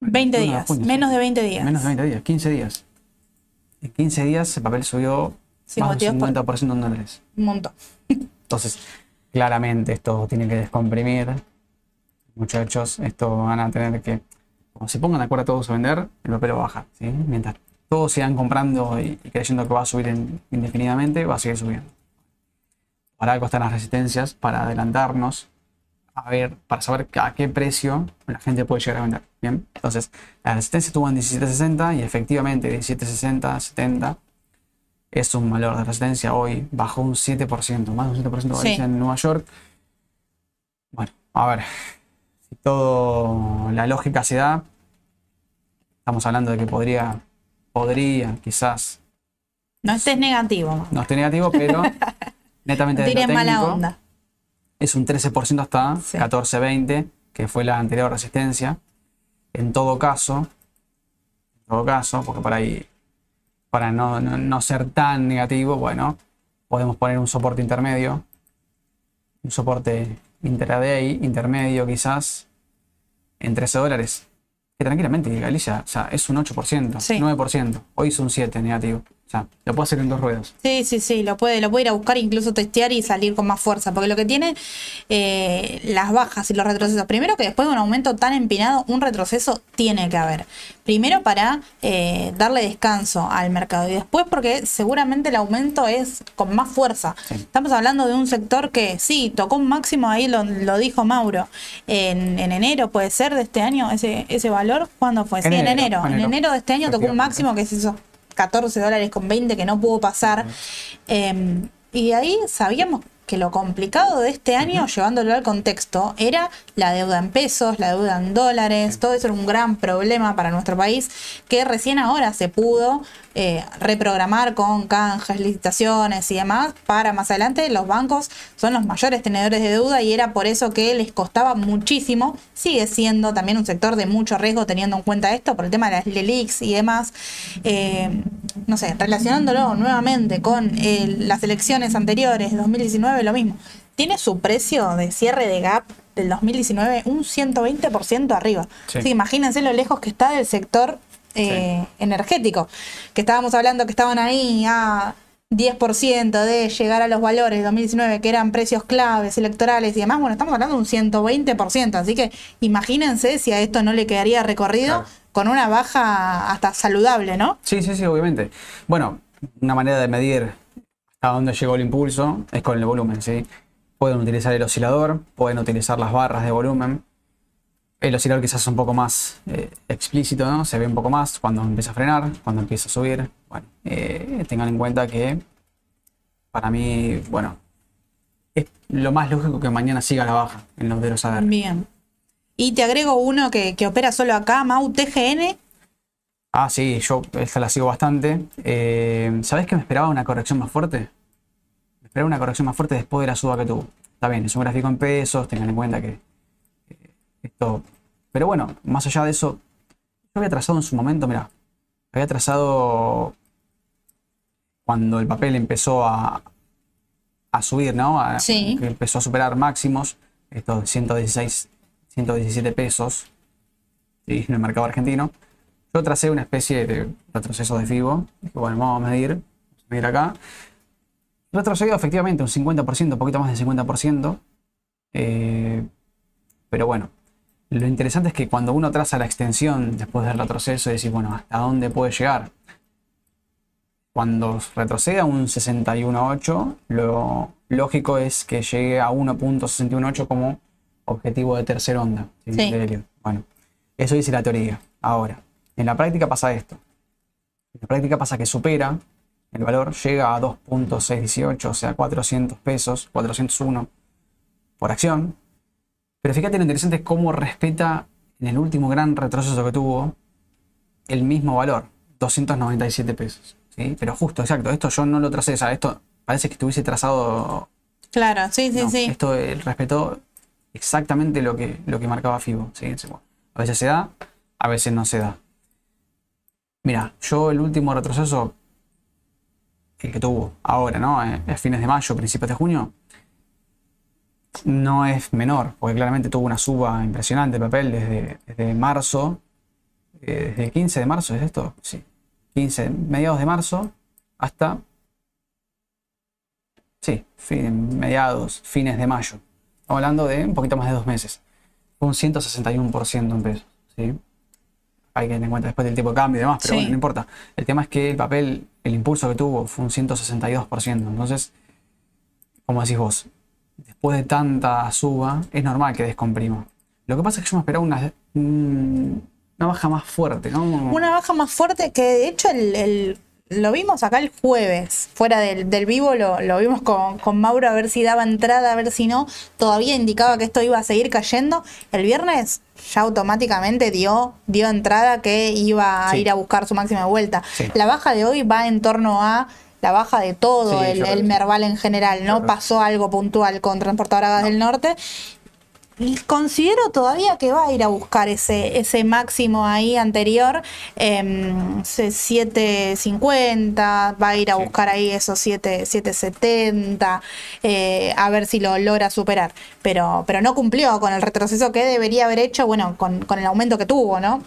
20 21 de días. junio, menos de 20 días. Menos de 20 días, 15 días. En 15 días el papel subió más de un motivos por- 50% en dólares. Un montón. [laughs] Entonces, claramente esto tiene que descomprimir. Muchachos, esto van a tener que, como se pongan de acuerdo todos a vender, el papel va a bajar. ¿sí? Mientras todos sigan comprando y, creyendo que va a subir en- indefinidamente, va a seguir subiendo. Para algo están las resistencias, para adelantarnos, a ver, para saber a qué precio la gente puede llegar a vender. Bien, entonces la resistencia estuvo en 17.60 y efectivamente 17.60, 70 es un valor de resistencia hoy bajó un 7%, más de un 7% Sí. en Nueva York. Bueno, a ver, si todo la lógica se da, estamos hablando de que podría, podría quizás, No estés negativo. no estoy negativo, pero [laughs] netamente de lo tires mala técnico, onda. es un 13% hasta Sí. 14.20, que fue la anterior resistencia. En todo caso, en todo caso, porque por ahí, para no, no- no ser tan negativo, bueno, podemos poner un soporte intermedio, un soporte intraday, intermedio quizás, en 13 dólares. Que tranquilamente, Galicia, o sea, es un 8%, Sí. 9%. Hoy es un 7 negativo. Sea, lo puedo hacer en dos ruedas. Sí, sí, sí, lo puede, lo puede ir a buscar, incluso testear y salir con más fuerza, porque lo que tiene eh, las bajas y los retrocesos, primero que después de un aumento tan empinado, un retroceso tiene que haber. Primero para eh, darle descanso al mercado y después porque seguramente el aumento es con más fuerza. Sí. Estamos hablando de un sector que sí, tocó un máximo, ahí lo, lo dijo Mauro, en, en enero puede ser de este año, ese, ese valor, ¿cuándo fue? Sí, en Enero, enero. En enero. enero de este año tocó un máximo que es eso, 14 dólares con 20 que no pudo pasar. Eh, y ahí sabíamos que lo complicado de este año, llevándolo al contexto, era la deuda en pesos, la deuda en dólares, todo eso era un gran problema para nuestro país, que recién ahora se pudo eh, reprogramar con canjes, licitaciones y demás, para más adelante los bancos son los mayores tenedores de deuda y era por eso que les costaba muchísimo, sigue siendo también un sector de mucho riesgo teniendo en cuenta esto, por el tema de las LELIX y demás. Eh, no sé, relacionándolo nuevamente con eh, las elecciones anteriores, 2019, lo mismo. Tiene su precio de cierre de gap del 2019 un 120% arriba. Sí. Así que imagínense lo lejos que está del sector eh, energético, que estábamos hablando que estaban ahí a 10% de llegar a los valores de 2019, que eran precios claves, electorales y demás. Bueno, estamos hablando de un 120%, así que imagínense si a esto no le quedaría recorrido Claro. con una baja hasta saludable, ¿no? Sí, sí, sí, obviamente. Bueno, una manera de medir hasta dónde llegó el impulso es con el volumen, ¿sí? Pueden utilizar el oscilador, pueden utilizar las barras de volumen. El oscilador quizás es un poco más eh, explícito, ¿no? Se ve un poco más cuando empieza a frenar, cuando empieza a subir. Bueno, eh, tengan en cuenta que para mí, bueno, es lo más lógico que mañana siga la baja en los de los ADR. Bien. Y te agrego uno que, que opera solo acá, Mau TGN. Ah, sí, yo esta la sigo bastante. Eh, ¿Sabés que me esperaba una corrección más fuerte? Me esperaba una corrección más fuerte después de la suba que tuvo. Está bien, es un gráfico en pesos, tengan en cuenta que eh, esto... Pero bueno, más allá de eso, yo había trazado en su momento, mira, había trazado cuando el papel empezó a, a subir, ¿no? A- Sí. que empezó a superar máximos, estos 116, 117 pesos ¿sí? en el mercado argentino. Yo tracé una especie de retroceso de FIBO. Dije, bueno, vamos a medir, vamos a medir acá. Retrocedió efectivamente un 50%, un poquito más del 50%. eh, pero bueno, lo interesante es que cuando uno traza la extensión después del retroceso y decir, bueno, ¿hasta dónde puede llegar? Cuando retroceda un 61.8, lo lógico es que llegue a 1.618 como objetivo de tercera onda ¿sí? Sí. de. Bueno, eso dice la teoría. Ahora, en la práctica pasa esto. En la práctica pasa que supera el valor, llega a 2.618, o sea, 400 pesos, 401 por acción. Pero fíjate lo interesante cómo respeta en el último gran retroceso que tuvo el mismo valor, 297 pesos. ¿sí? Pero justo, exacto, esto yo no lo tracé, o sea, esto parece que estuviese trazado. Claro, sí, sí, sí. Esto eh, respetó exactamente lo que, lo que marcaba FIBO. ¿sí? A veces se da, a veces no se da. Mira, yo el último retroceso, el que tuvo ahora, ¿no? A eh, fines de mayo, principios de junio, no es menor, porque claramente tuvo una suba impresionante el papel desde, marzo, eh, desde el 15 de marzo, ¿es esto? Sí, 15, mediados de marzo hasta, sí, mediados, fines de mayo. Estamos hablando de un poquito más de dos meses. Un 161% en pesos, ¿sí? Hay que tener en cuenta después del tipo de cambio y demás, pero bueno, no importa. El tema es que el papel, el impulso que tuvo fue un 162%. Entonces, como decís vos, después de tanta suba, es normal que descomprima. Lo que pasa es que yo me esperaba una, una baja más fuerte, ¿no? Una baja más fuerte que de hecho el, lo vimos acá el jueves, fuera del, vivo, lo, vimos con, con, Mauro a ver si daba entrada, a ver si no. Todavía indicaba que esto iba a seguir cayendo. El viernes ya automáticamente dio, dio entrada que iba a ir a buscar su máxima vuelta. La baja de hoy va en torno a la baja de todo el, Merval en general, ¿no? Pasó algo puntual con Transportadoras del Norte. Y considero todavía que va a ir a buscar ese, ese máximo ahí anterior, eh, 750, va a ir a buscar ahí esos 7, 770, eh, a ver si lo logra superar. Pero, pero no cumplió con el retroceso que debería haber hecho, bueno, con, con el aumento que tuvo, ¿no?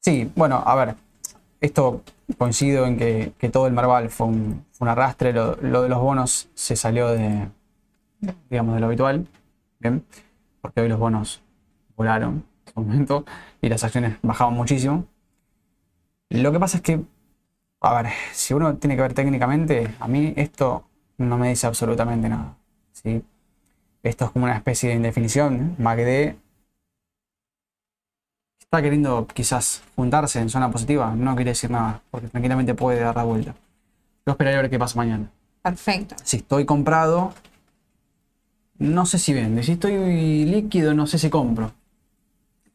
Sí, bueno, a ver, esto coincido en que, todo el Marval fue un, arrastre, lo, de los bonos se salió de, digamos, de lo habitual, ¿bien? Porque hoy los bonos volaron en su momento y las acciones bajaban muchísimo. Lo que pasa es que, a ver, si uno tiene que ver técnicamente, a mí esto no me dice absolutamente nada, ¿sí? Esto es como una especie de indefinición, MACD está queriendo quizás juntarse en zona positiva, no quiere decir nada, porque tranquilamente puede dar la vuelta. Yo esperaré a ver qué pasa mañana. Perfecto. Si estoy comprado, no sé si vende. Si estoy líquido, no sé si compro.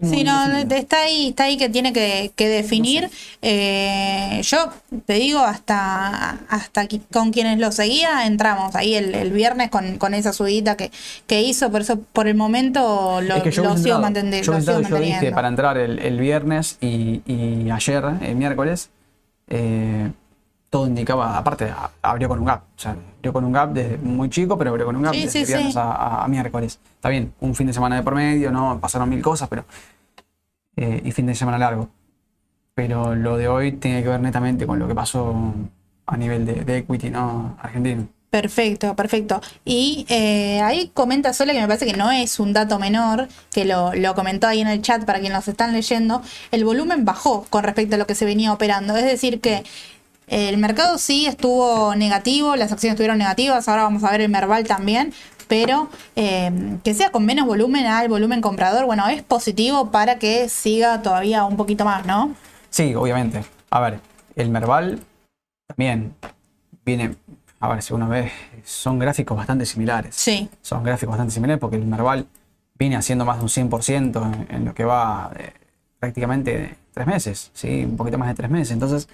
Sí, no, está ahí, está ahí que tiene que, definir. Eh, yo te digo, hasta, hasta con quienes lo seguía, entramos ahí el, viernes con, esa subida que, que hizo, por eso por el momento lo, sigo manteniendo. Yo, dije para entrar el, viernes y, ayer, el miércoles, eh, todo indicaba, aparte, abrió con un gap. O sea, abrió con un gap desde muy chico, pero abrió con un gap desde viernes a, miércoles. Está bien, un fin de semana de por medio, ¿no? Pasaron mil cosas, pero. Eh, y fin de semana largo. Pero lo de hoy tiene que ver netamente con lo que pasó a nivel de, equity, ¿no? Argentino. Perfecto, perfecto. Y eh, ahí comenta Sole que me parece que no es un dato menor, que lo, lo, comentó ahí en el chat para quienes nos están leyendo, el volumen bajó con respecto a lo que se venía operando. Es decir, que el mercado sí estuvo negativo, las acciones estuvieron negativas, ahora vamos a ver el Merval también, pero eh, que sea con menos volumen al volumen comprador, bueno, es positivo para que siga todavía un poquito más, ¿no? Sí, obviamente. A ver, el Merval también viene, a ver si una vez, son gráficos bastante similares. Sí. Son gráficos bastante similares porque el Merval viene haciendo más de un 100% en, lo que va prácticamente tres meses, ¿sí? Un poquito más de tres meses. Entonces,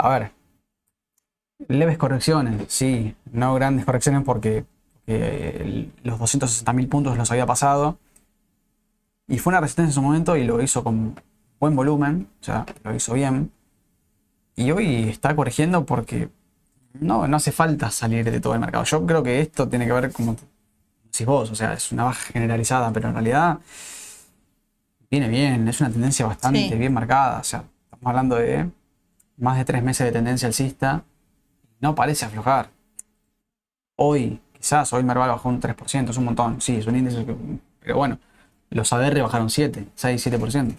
a ver, leves correcciones, sí, no grandes correcciones porque, los 260.000 puntos los había pasado. Y fue una resistencia en su momento y lo hizo con buen volumen, o sea, lo hizo bien. Y hoy está corrigiendo porque no, no hace falta salir de todo el mercado. Yo creo que esto tiene que ver como si vos, o sea, es una baja generalizada, pero en realidad viene bien, es una tendencia bastante bien marcada. O sea, estamos hablando de más de tres meses de tendencia alcista, no parece aflojar. Hoy, quizás, hoy Merval bajó un 3%, es un montón, sí, es un índice, pero bueno, los ADR bajaron 7, 6, 7%.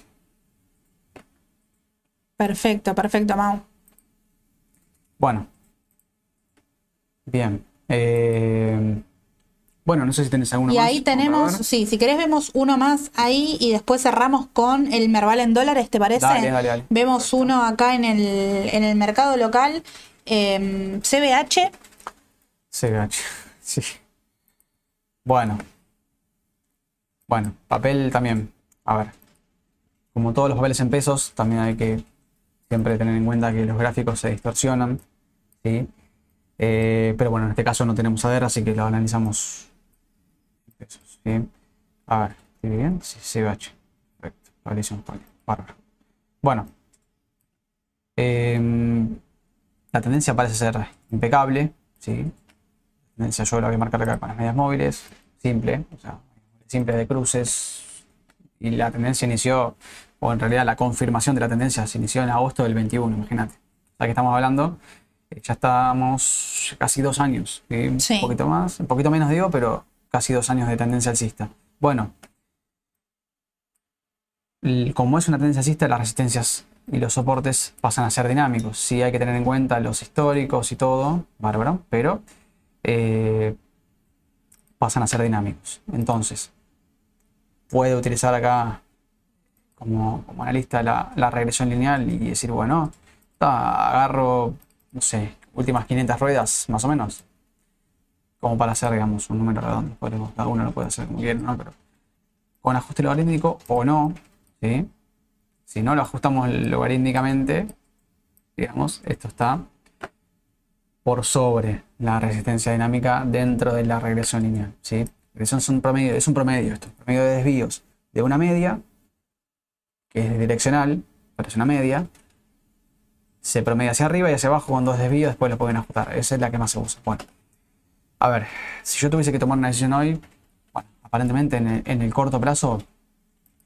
Perfecto, perfecto, Mau. Bueno. Bien. Eh, bueno, no sé si tenés alguno y más. Y ahí tenemos, sí, si querés vemos uno más ahí y después cerramos con el Merval en dólares, ¿te parece? Dale, dale, dale. Vemos uno acá en el, en el mercado local, CBH. CBH, [laughs] sí. Bueno. Bueno, papel también. A ver. Como todos los papeles en pesos, también hay que siempre tener en cuenta que los gráficos se distorsionan. ¿sí? Eh, pero bueno, en este caso no tenemos ADER, así que lo analizamos en pesos. ¿sí? A ver, ¿tiene bien? Sí, CBH. Perfecto. Validación Bárbaro. Bueno. Em, la tendencia parece ser impecable. ¿sí? La tendencia yo la voy a marcar acá con las medias móviles. Simple. O sea, simple de cruces. Y la tendencia inició, o en realidad la confirmación de la tendencia se inició en agosto del 21, imagínate. O sea que estamos hablando, eh, ya estamos casi dos años, un poquito más, un poquito menos digo, pero casi dos años de tendencia alcista. Bueno, como es una tendencia alcista, las resistencias y los soportes pasan a ser dinámicos. Sí hay que tener en cuenta los históricos y todo, bárbaro, pero eh, pasan a ser dinámicos. Entonces, puede utilizar acá como, analista la, regresión lineal y decir, bueno, agarro, no sé, últimas 500 ruedas, más o menos, como para hacer, digamos, un número redondo. cada uno lo puede hacer como quiera, ¿no? Pero con ajuste logarítmico o no, ¿sí? Si no lo ajustamos logarítmicamente, digamos, esto está por sobre la resistencia dinámica dentro de la regresión lineal, ¿sí? es un promedio, es un promedio esto, promedio de desvíos de una media, que es direccional, pero es una media, se promedia hacia arriba y hacia abajo con dos desvíos, después lo pueden ajustar. Esa es la que más se usa. Bueno, a ver, si yo tuviese que tomar una decisión hoy, bueno, aparentemente en el, corto plazo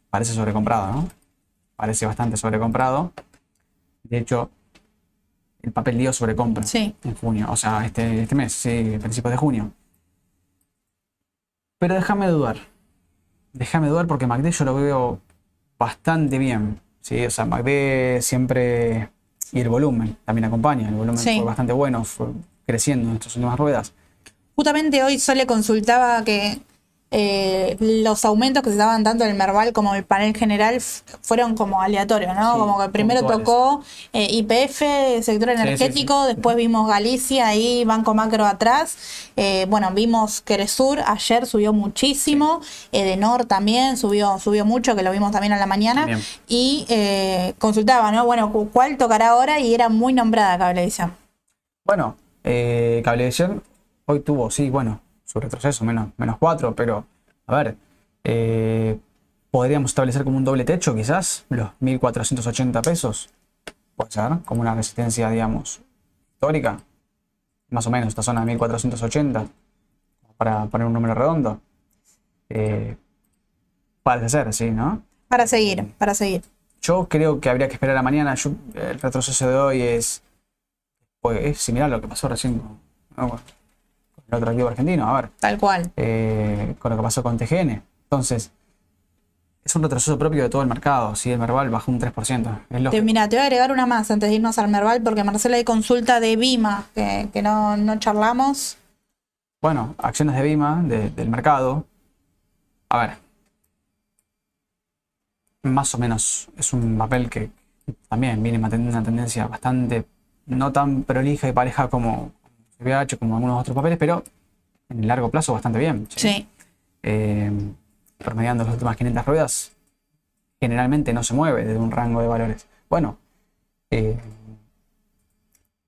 parece sobrecomprado, ¿no? Parece bastante sobrecomprado. De hecho, el papel dio sobrecompra sí. en junio, o sea, este, este mes, sí, principios de junio. Pero déjame dudar. Déjame dudar porque MACD yo lo veo bastante bien. ¿sí? O sea, MACD siempre. Y el volumen también acompaña. El volumen fue bastante bueno, fue creciendo en estas últimas ruedas. Justamente hoy Sole consultaba que eh, los aumentos que se estaban dando en el Merval como el panel general fueron como aleatorios, ¿no? como que primero tocó eh, IPF, sector energético, después vimos Galicia y Banco Macro atrás. Eh, bueno, vimos Keresur ayer subió muchísimo, Edenor también subió, subió mucho, que lo vimos también a la mañana. Y consultaba, ¿no? Bueno, ¿cuál tocará ahora? Y era muy nombrada Cablevisión. Bueno, Cablevisión hoy tuvo, sí, bueno, su retroceso, menos, menos 4, pero a ver, eh, podríamos establecer como un doble techo quizás, los 1480 pesos, puede ser, como una resistencia, digamos, histórica, más o menos esta zona de 1480, para poner un número redondo. Eh, parece ser, sí, ¿no? Para seguir, para seguir. Yo creo que habría que esperar a mañana. el retroceso de hoy es, pues, es similar a lo que pasó recién el otro equipo argentino, a ver. Tal cual. Eh, con lo que pasó con TGN. Entonces, es un retroceso propio de todo el mercado. Si el Merval bajó un 3%. te, mira, te voy a agregar una más antes de irnos al Merval, porque Marcela hay consulta de Bima, que, no, charlamos. Bueno, acciones de Bima, del mercado. A ver. Más o menos es un papel que también viene manteniendo una tendencia bastante no tan prolija y pareja como, hecho como algunos otros papeles, pero en el largo plazo bastante bien. Sí. Eh, promediando las últimas 500 ruedas, generalmente no se mueve desde un rango de valores. Bueno, eh,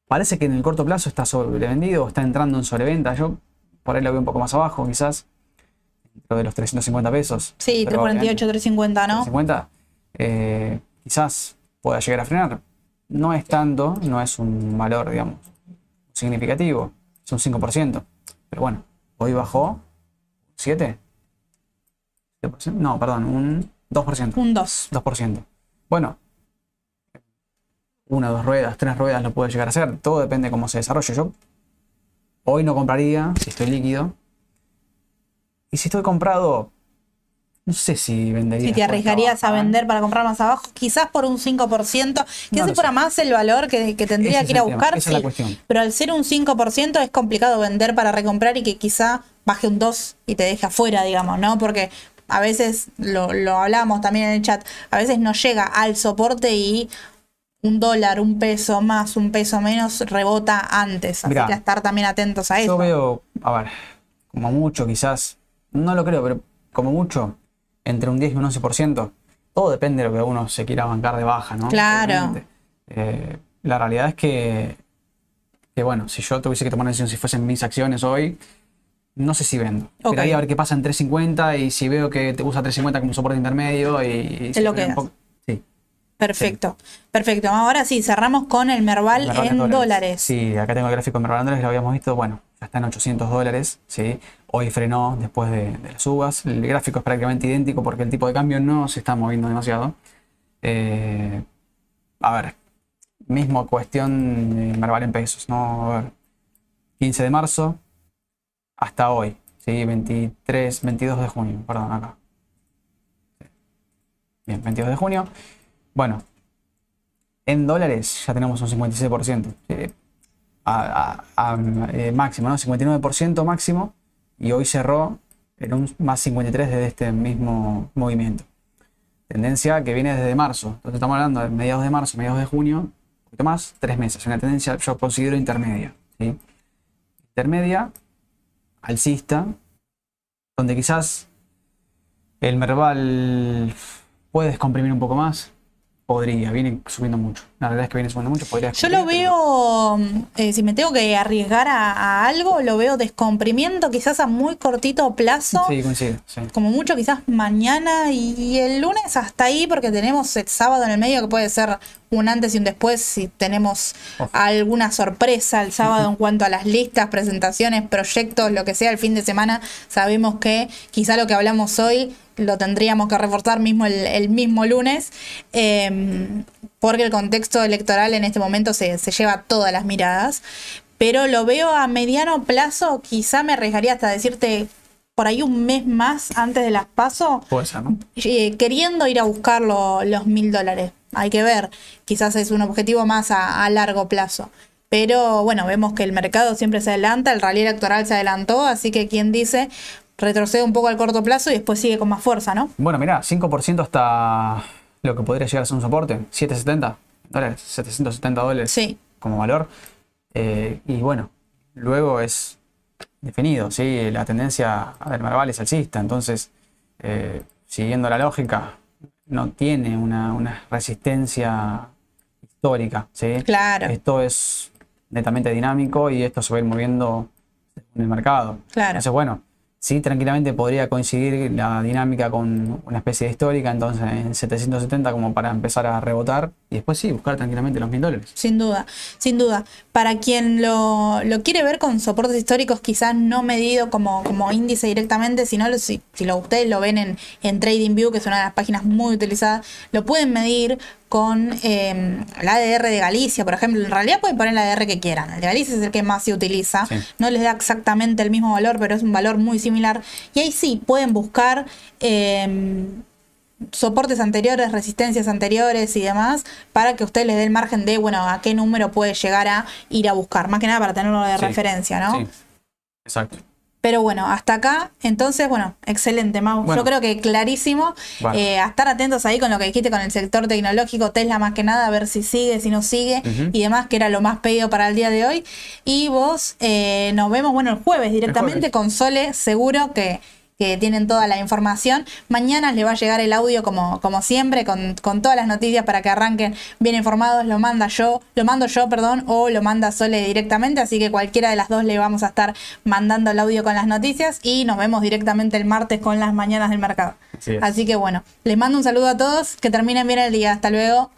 parece que en el corto plazo está sobrevendido está entrando en sobreventa. Yo por ahí lo veo un poco más abajo, quizás, dentro de los 350 pesos. Sí, 348, 350, ¿no? 350, eh, quizás pueda llegar a frenar. No es tanto, no es un valor, digamos, significativo, es un 5%. Pero bueno, hoy bajó 7. No, perdón, un 2%. Un 2. 2%. Bueno, una, dos ruedas, tres ruedas lo puede llegar a hacer. Todo depende de cómo se desarrolle. Yo hoy no compraría si estoy líquido. Y si estoy comprado, no sé si vendería. Si te arriesgarías a vender para comprar más abajo, quizás por un 5%, que no fuera más el valor que, tendría que ir a buscar. Esa es la cuestión. Pero al ser un 5% es complicado vender para recomprar y que quizá baje un 2 y te deje afuera, digamos, ¿no? Porque a veces, lo, lo hablamos también en el chat, a veces no llega al soporte y un dólar, un peso más, un peso menos rebota antes. Así que estar también atentos a eso. Yo veo, a ver, como mucho quizás, no lo creo, pero como mucho, entre un 10 y un 11%. Todo depende de lo que uno se quiera bancar de baja, ¿no? Claro. Eh, la realidad es que, que, bueno, si yo tuviese que tomar una decisión si fuesen mis acciones hoy, no sé si vendo. Ok. Esperaría a ver qué pasa en 350 y si veo que te usa 350 como soporte intermedio y... y lo poco- Sí. Perfecto, perfecto. Ahora sí, cerramos con el Merval, Merval en dólares. Sí, acá tengo el gráfico de Merval en dólares, lo habíamos visto, bueno, ya está en 800 dólares, ¿sí? Hoy frenó después de, las subas. El gráfico es prácticamente idéntico porque el tipo de cambio no se está moviendo demasiado. Eh, a ver, mismo cuestión de Merval en pesos, ¿no? A ver, 15 de marzo hasta hoy, ¿sí? 23, 22 de junio, perdón, acá. Bien, 22 de junio. Bueno, en dólares ya tenemos un 56%. eh, a, a- a, eh, máximo, ¿no? 59% máximo. Y hoy cerró en un más 53 desde este mismo movimiento. Tendencia que viene desde marzo. Entonces estamos hablando de mediados de marzo, mediados de junio, un poquito más, tres meses. Una tendencia yo considero intermedia. Intermedia, alcista, donde quizás el Merval puede descomprimir un poco más. Podría, viene subiendo mucho. La verdad es que viene subiendo mucho. Podría Yo lo veo, eh, si me tengo que arriesgar a, a algo, lo veo descomprimiendo quizás a muy cortito plazo. Sí, coincide. Sí. Como mucho quizás mañana y el lunes hasta ahí porque tenemos el sábado en el medio que puede ser un antes y un después si tenemos alguna sorpresa el sábado [laughs] en cuanto a las listas, presentaciones, proyectos, lo que sea el fin de semana. Sabemos que quizá lo que hablamos hoy lo tendríamos que reforzar mismo el, el mismo lunes eh, porque el contexto electoral en este momento se, se lleva todas las miradas. Pero lo veo a mediano plazo, quizá me arriesgaría hasta decirte por ahí un mes más antes de las pasos, Puede ser, ¿no? eh, queriendo ir a buscar lo- los mil dólares. Hay que ver, quizás es un objetivo más a, a largo plazo. Pero bueno, vemos que el mercado siempre se adelanta, el rally electoral se adelantó, así que quien dice retrocede un poco al corto plazo y después sigue con más fuerza, ¿no? Bueno, mira, 5% hasta lo que podría llegar a ser un soporte. 770 dólares, 770 dólares Sí, como valor. Eh, y bueno, luego es definido, ¿sí? La tendencia del Merval es alcista. Entonces, eh, siguiendo la lógica, no tiene una, una resistencia histórica, ¿sí? claro, Esto es netamente dinámico y esto se va a ir moviendo en el mercado. claro. Entonces, bueno, sí, tranquilamente podría coincidir la dinámica con una especie de histórica, entonces en 770 como para empezar a rebotar y después sí, buscar tranquilamente los mil dólares. Sin duda, sin duda. Para quien lo, lo quiere ver con soportes históricos, quizás no medido como, como índice directamente, sino si, si lo, ustedes lo ven en, en TradingView, que es una de las páginas muy utilizadas, lo pueden medir con eh, el ADR de Galicia, por ejemplo. En realidad pueden poner el ADR que quieran. El de Galicia es el que más se utiliza. Sí. No les da exactamente el mismo valor, pero es un valor muy similar. Y ahí sí pueden buscar. eh, soportes anteriores, resistencias anteriores y demás, para que usted les dé el margen de, bueno, a qué número puede llegar a ir a buscar. Más que nada para tenerlo de Sí, referencia, ¿no? Sí, exacto. Pero bueno, hasta acá, entonces, bueno, excelente, Mau. Bueno. Yo creo que clarísimo. Eh, a estar atentos ahí con lo que dijiste con el sector tecnológico, Tesla más que nada, a ver si sigue, si no sigue y demás, que era lo más pedido para el día de hoy. Y vos, eh, nos vemos, bueno, el jueves directamente jueves. con Sole, seguro que, que tienen toda la información. Mañana les va a llegar el audio como, como siempre, con, con todas las noticias para que arranquen bien informados. Lo manda yo, lo mando yo, perdón, o lo manda Sole directamente. Así que cualquiera de las dos le vamos a estar mandando el audio con las noticias y nos vemos directamente el martes con las mañanas del mercado. Así que bueno, les mando un saludo a todos, que terminen bien el día. Hasta luego.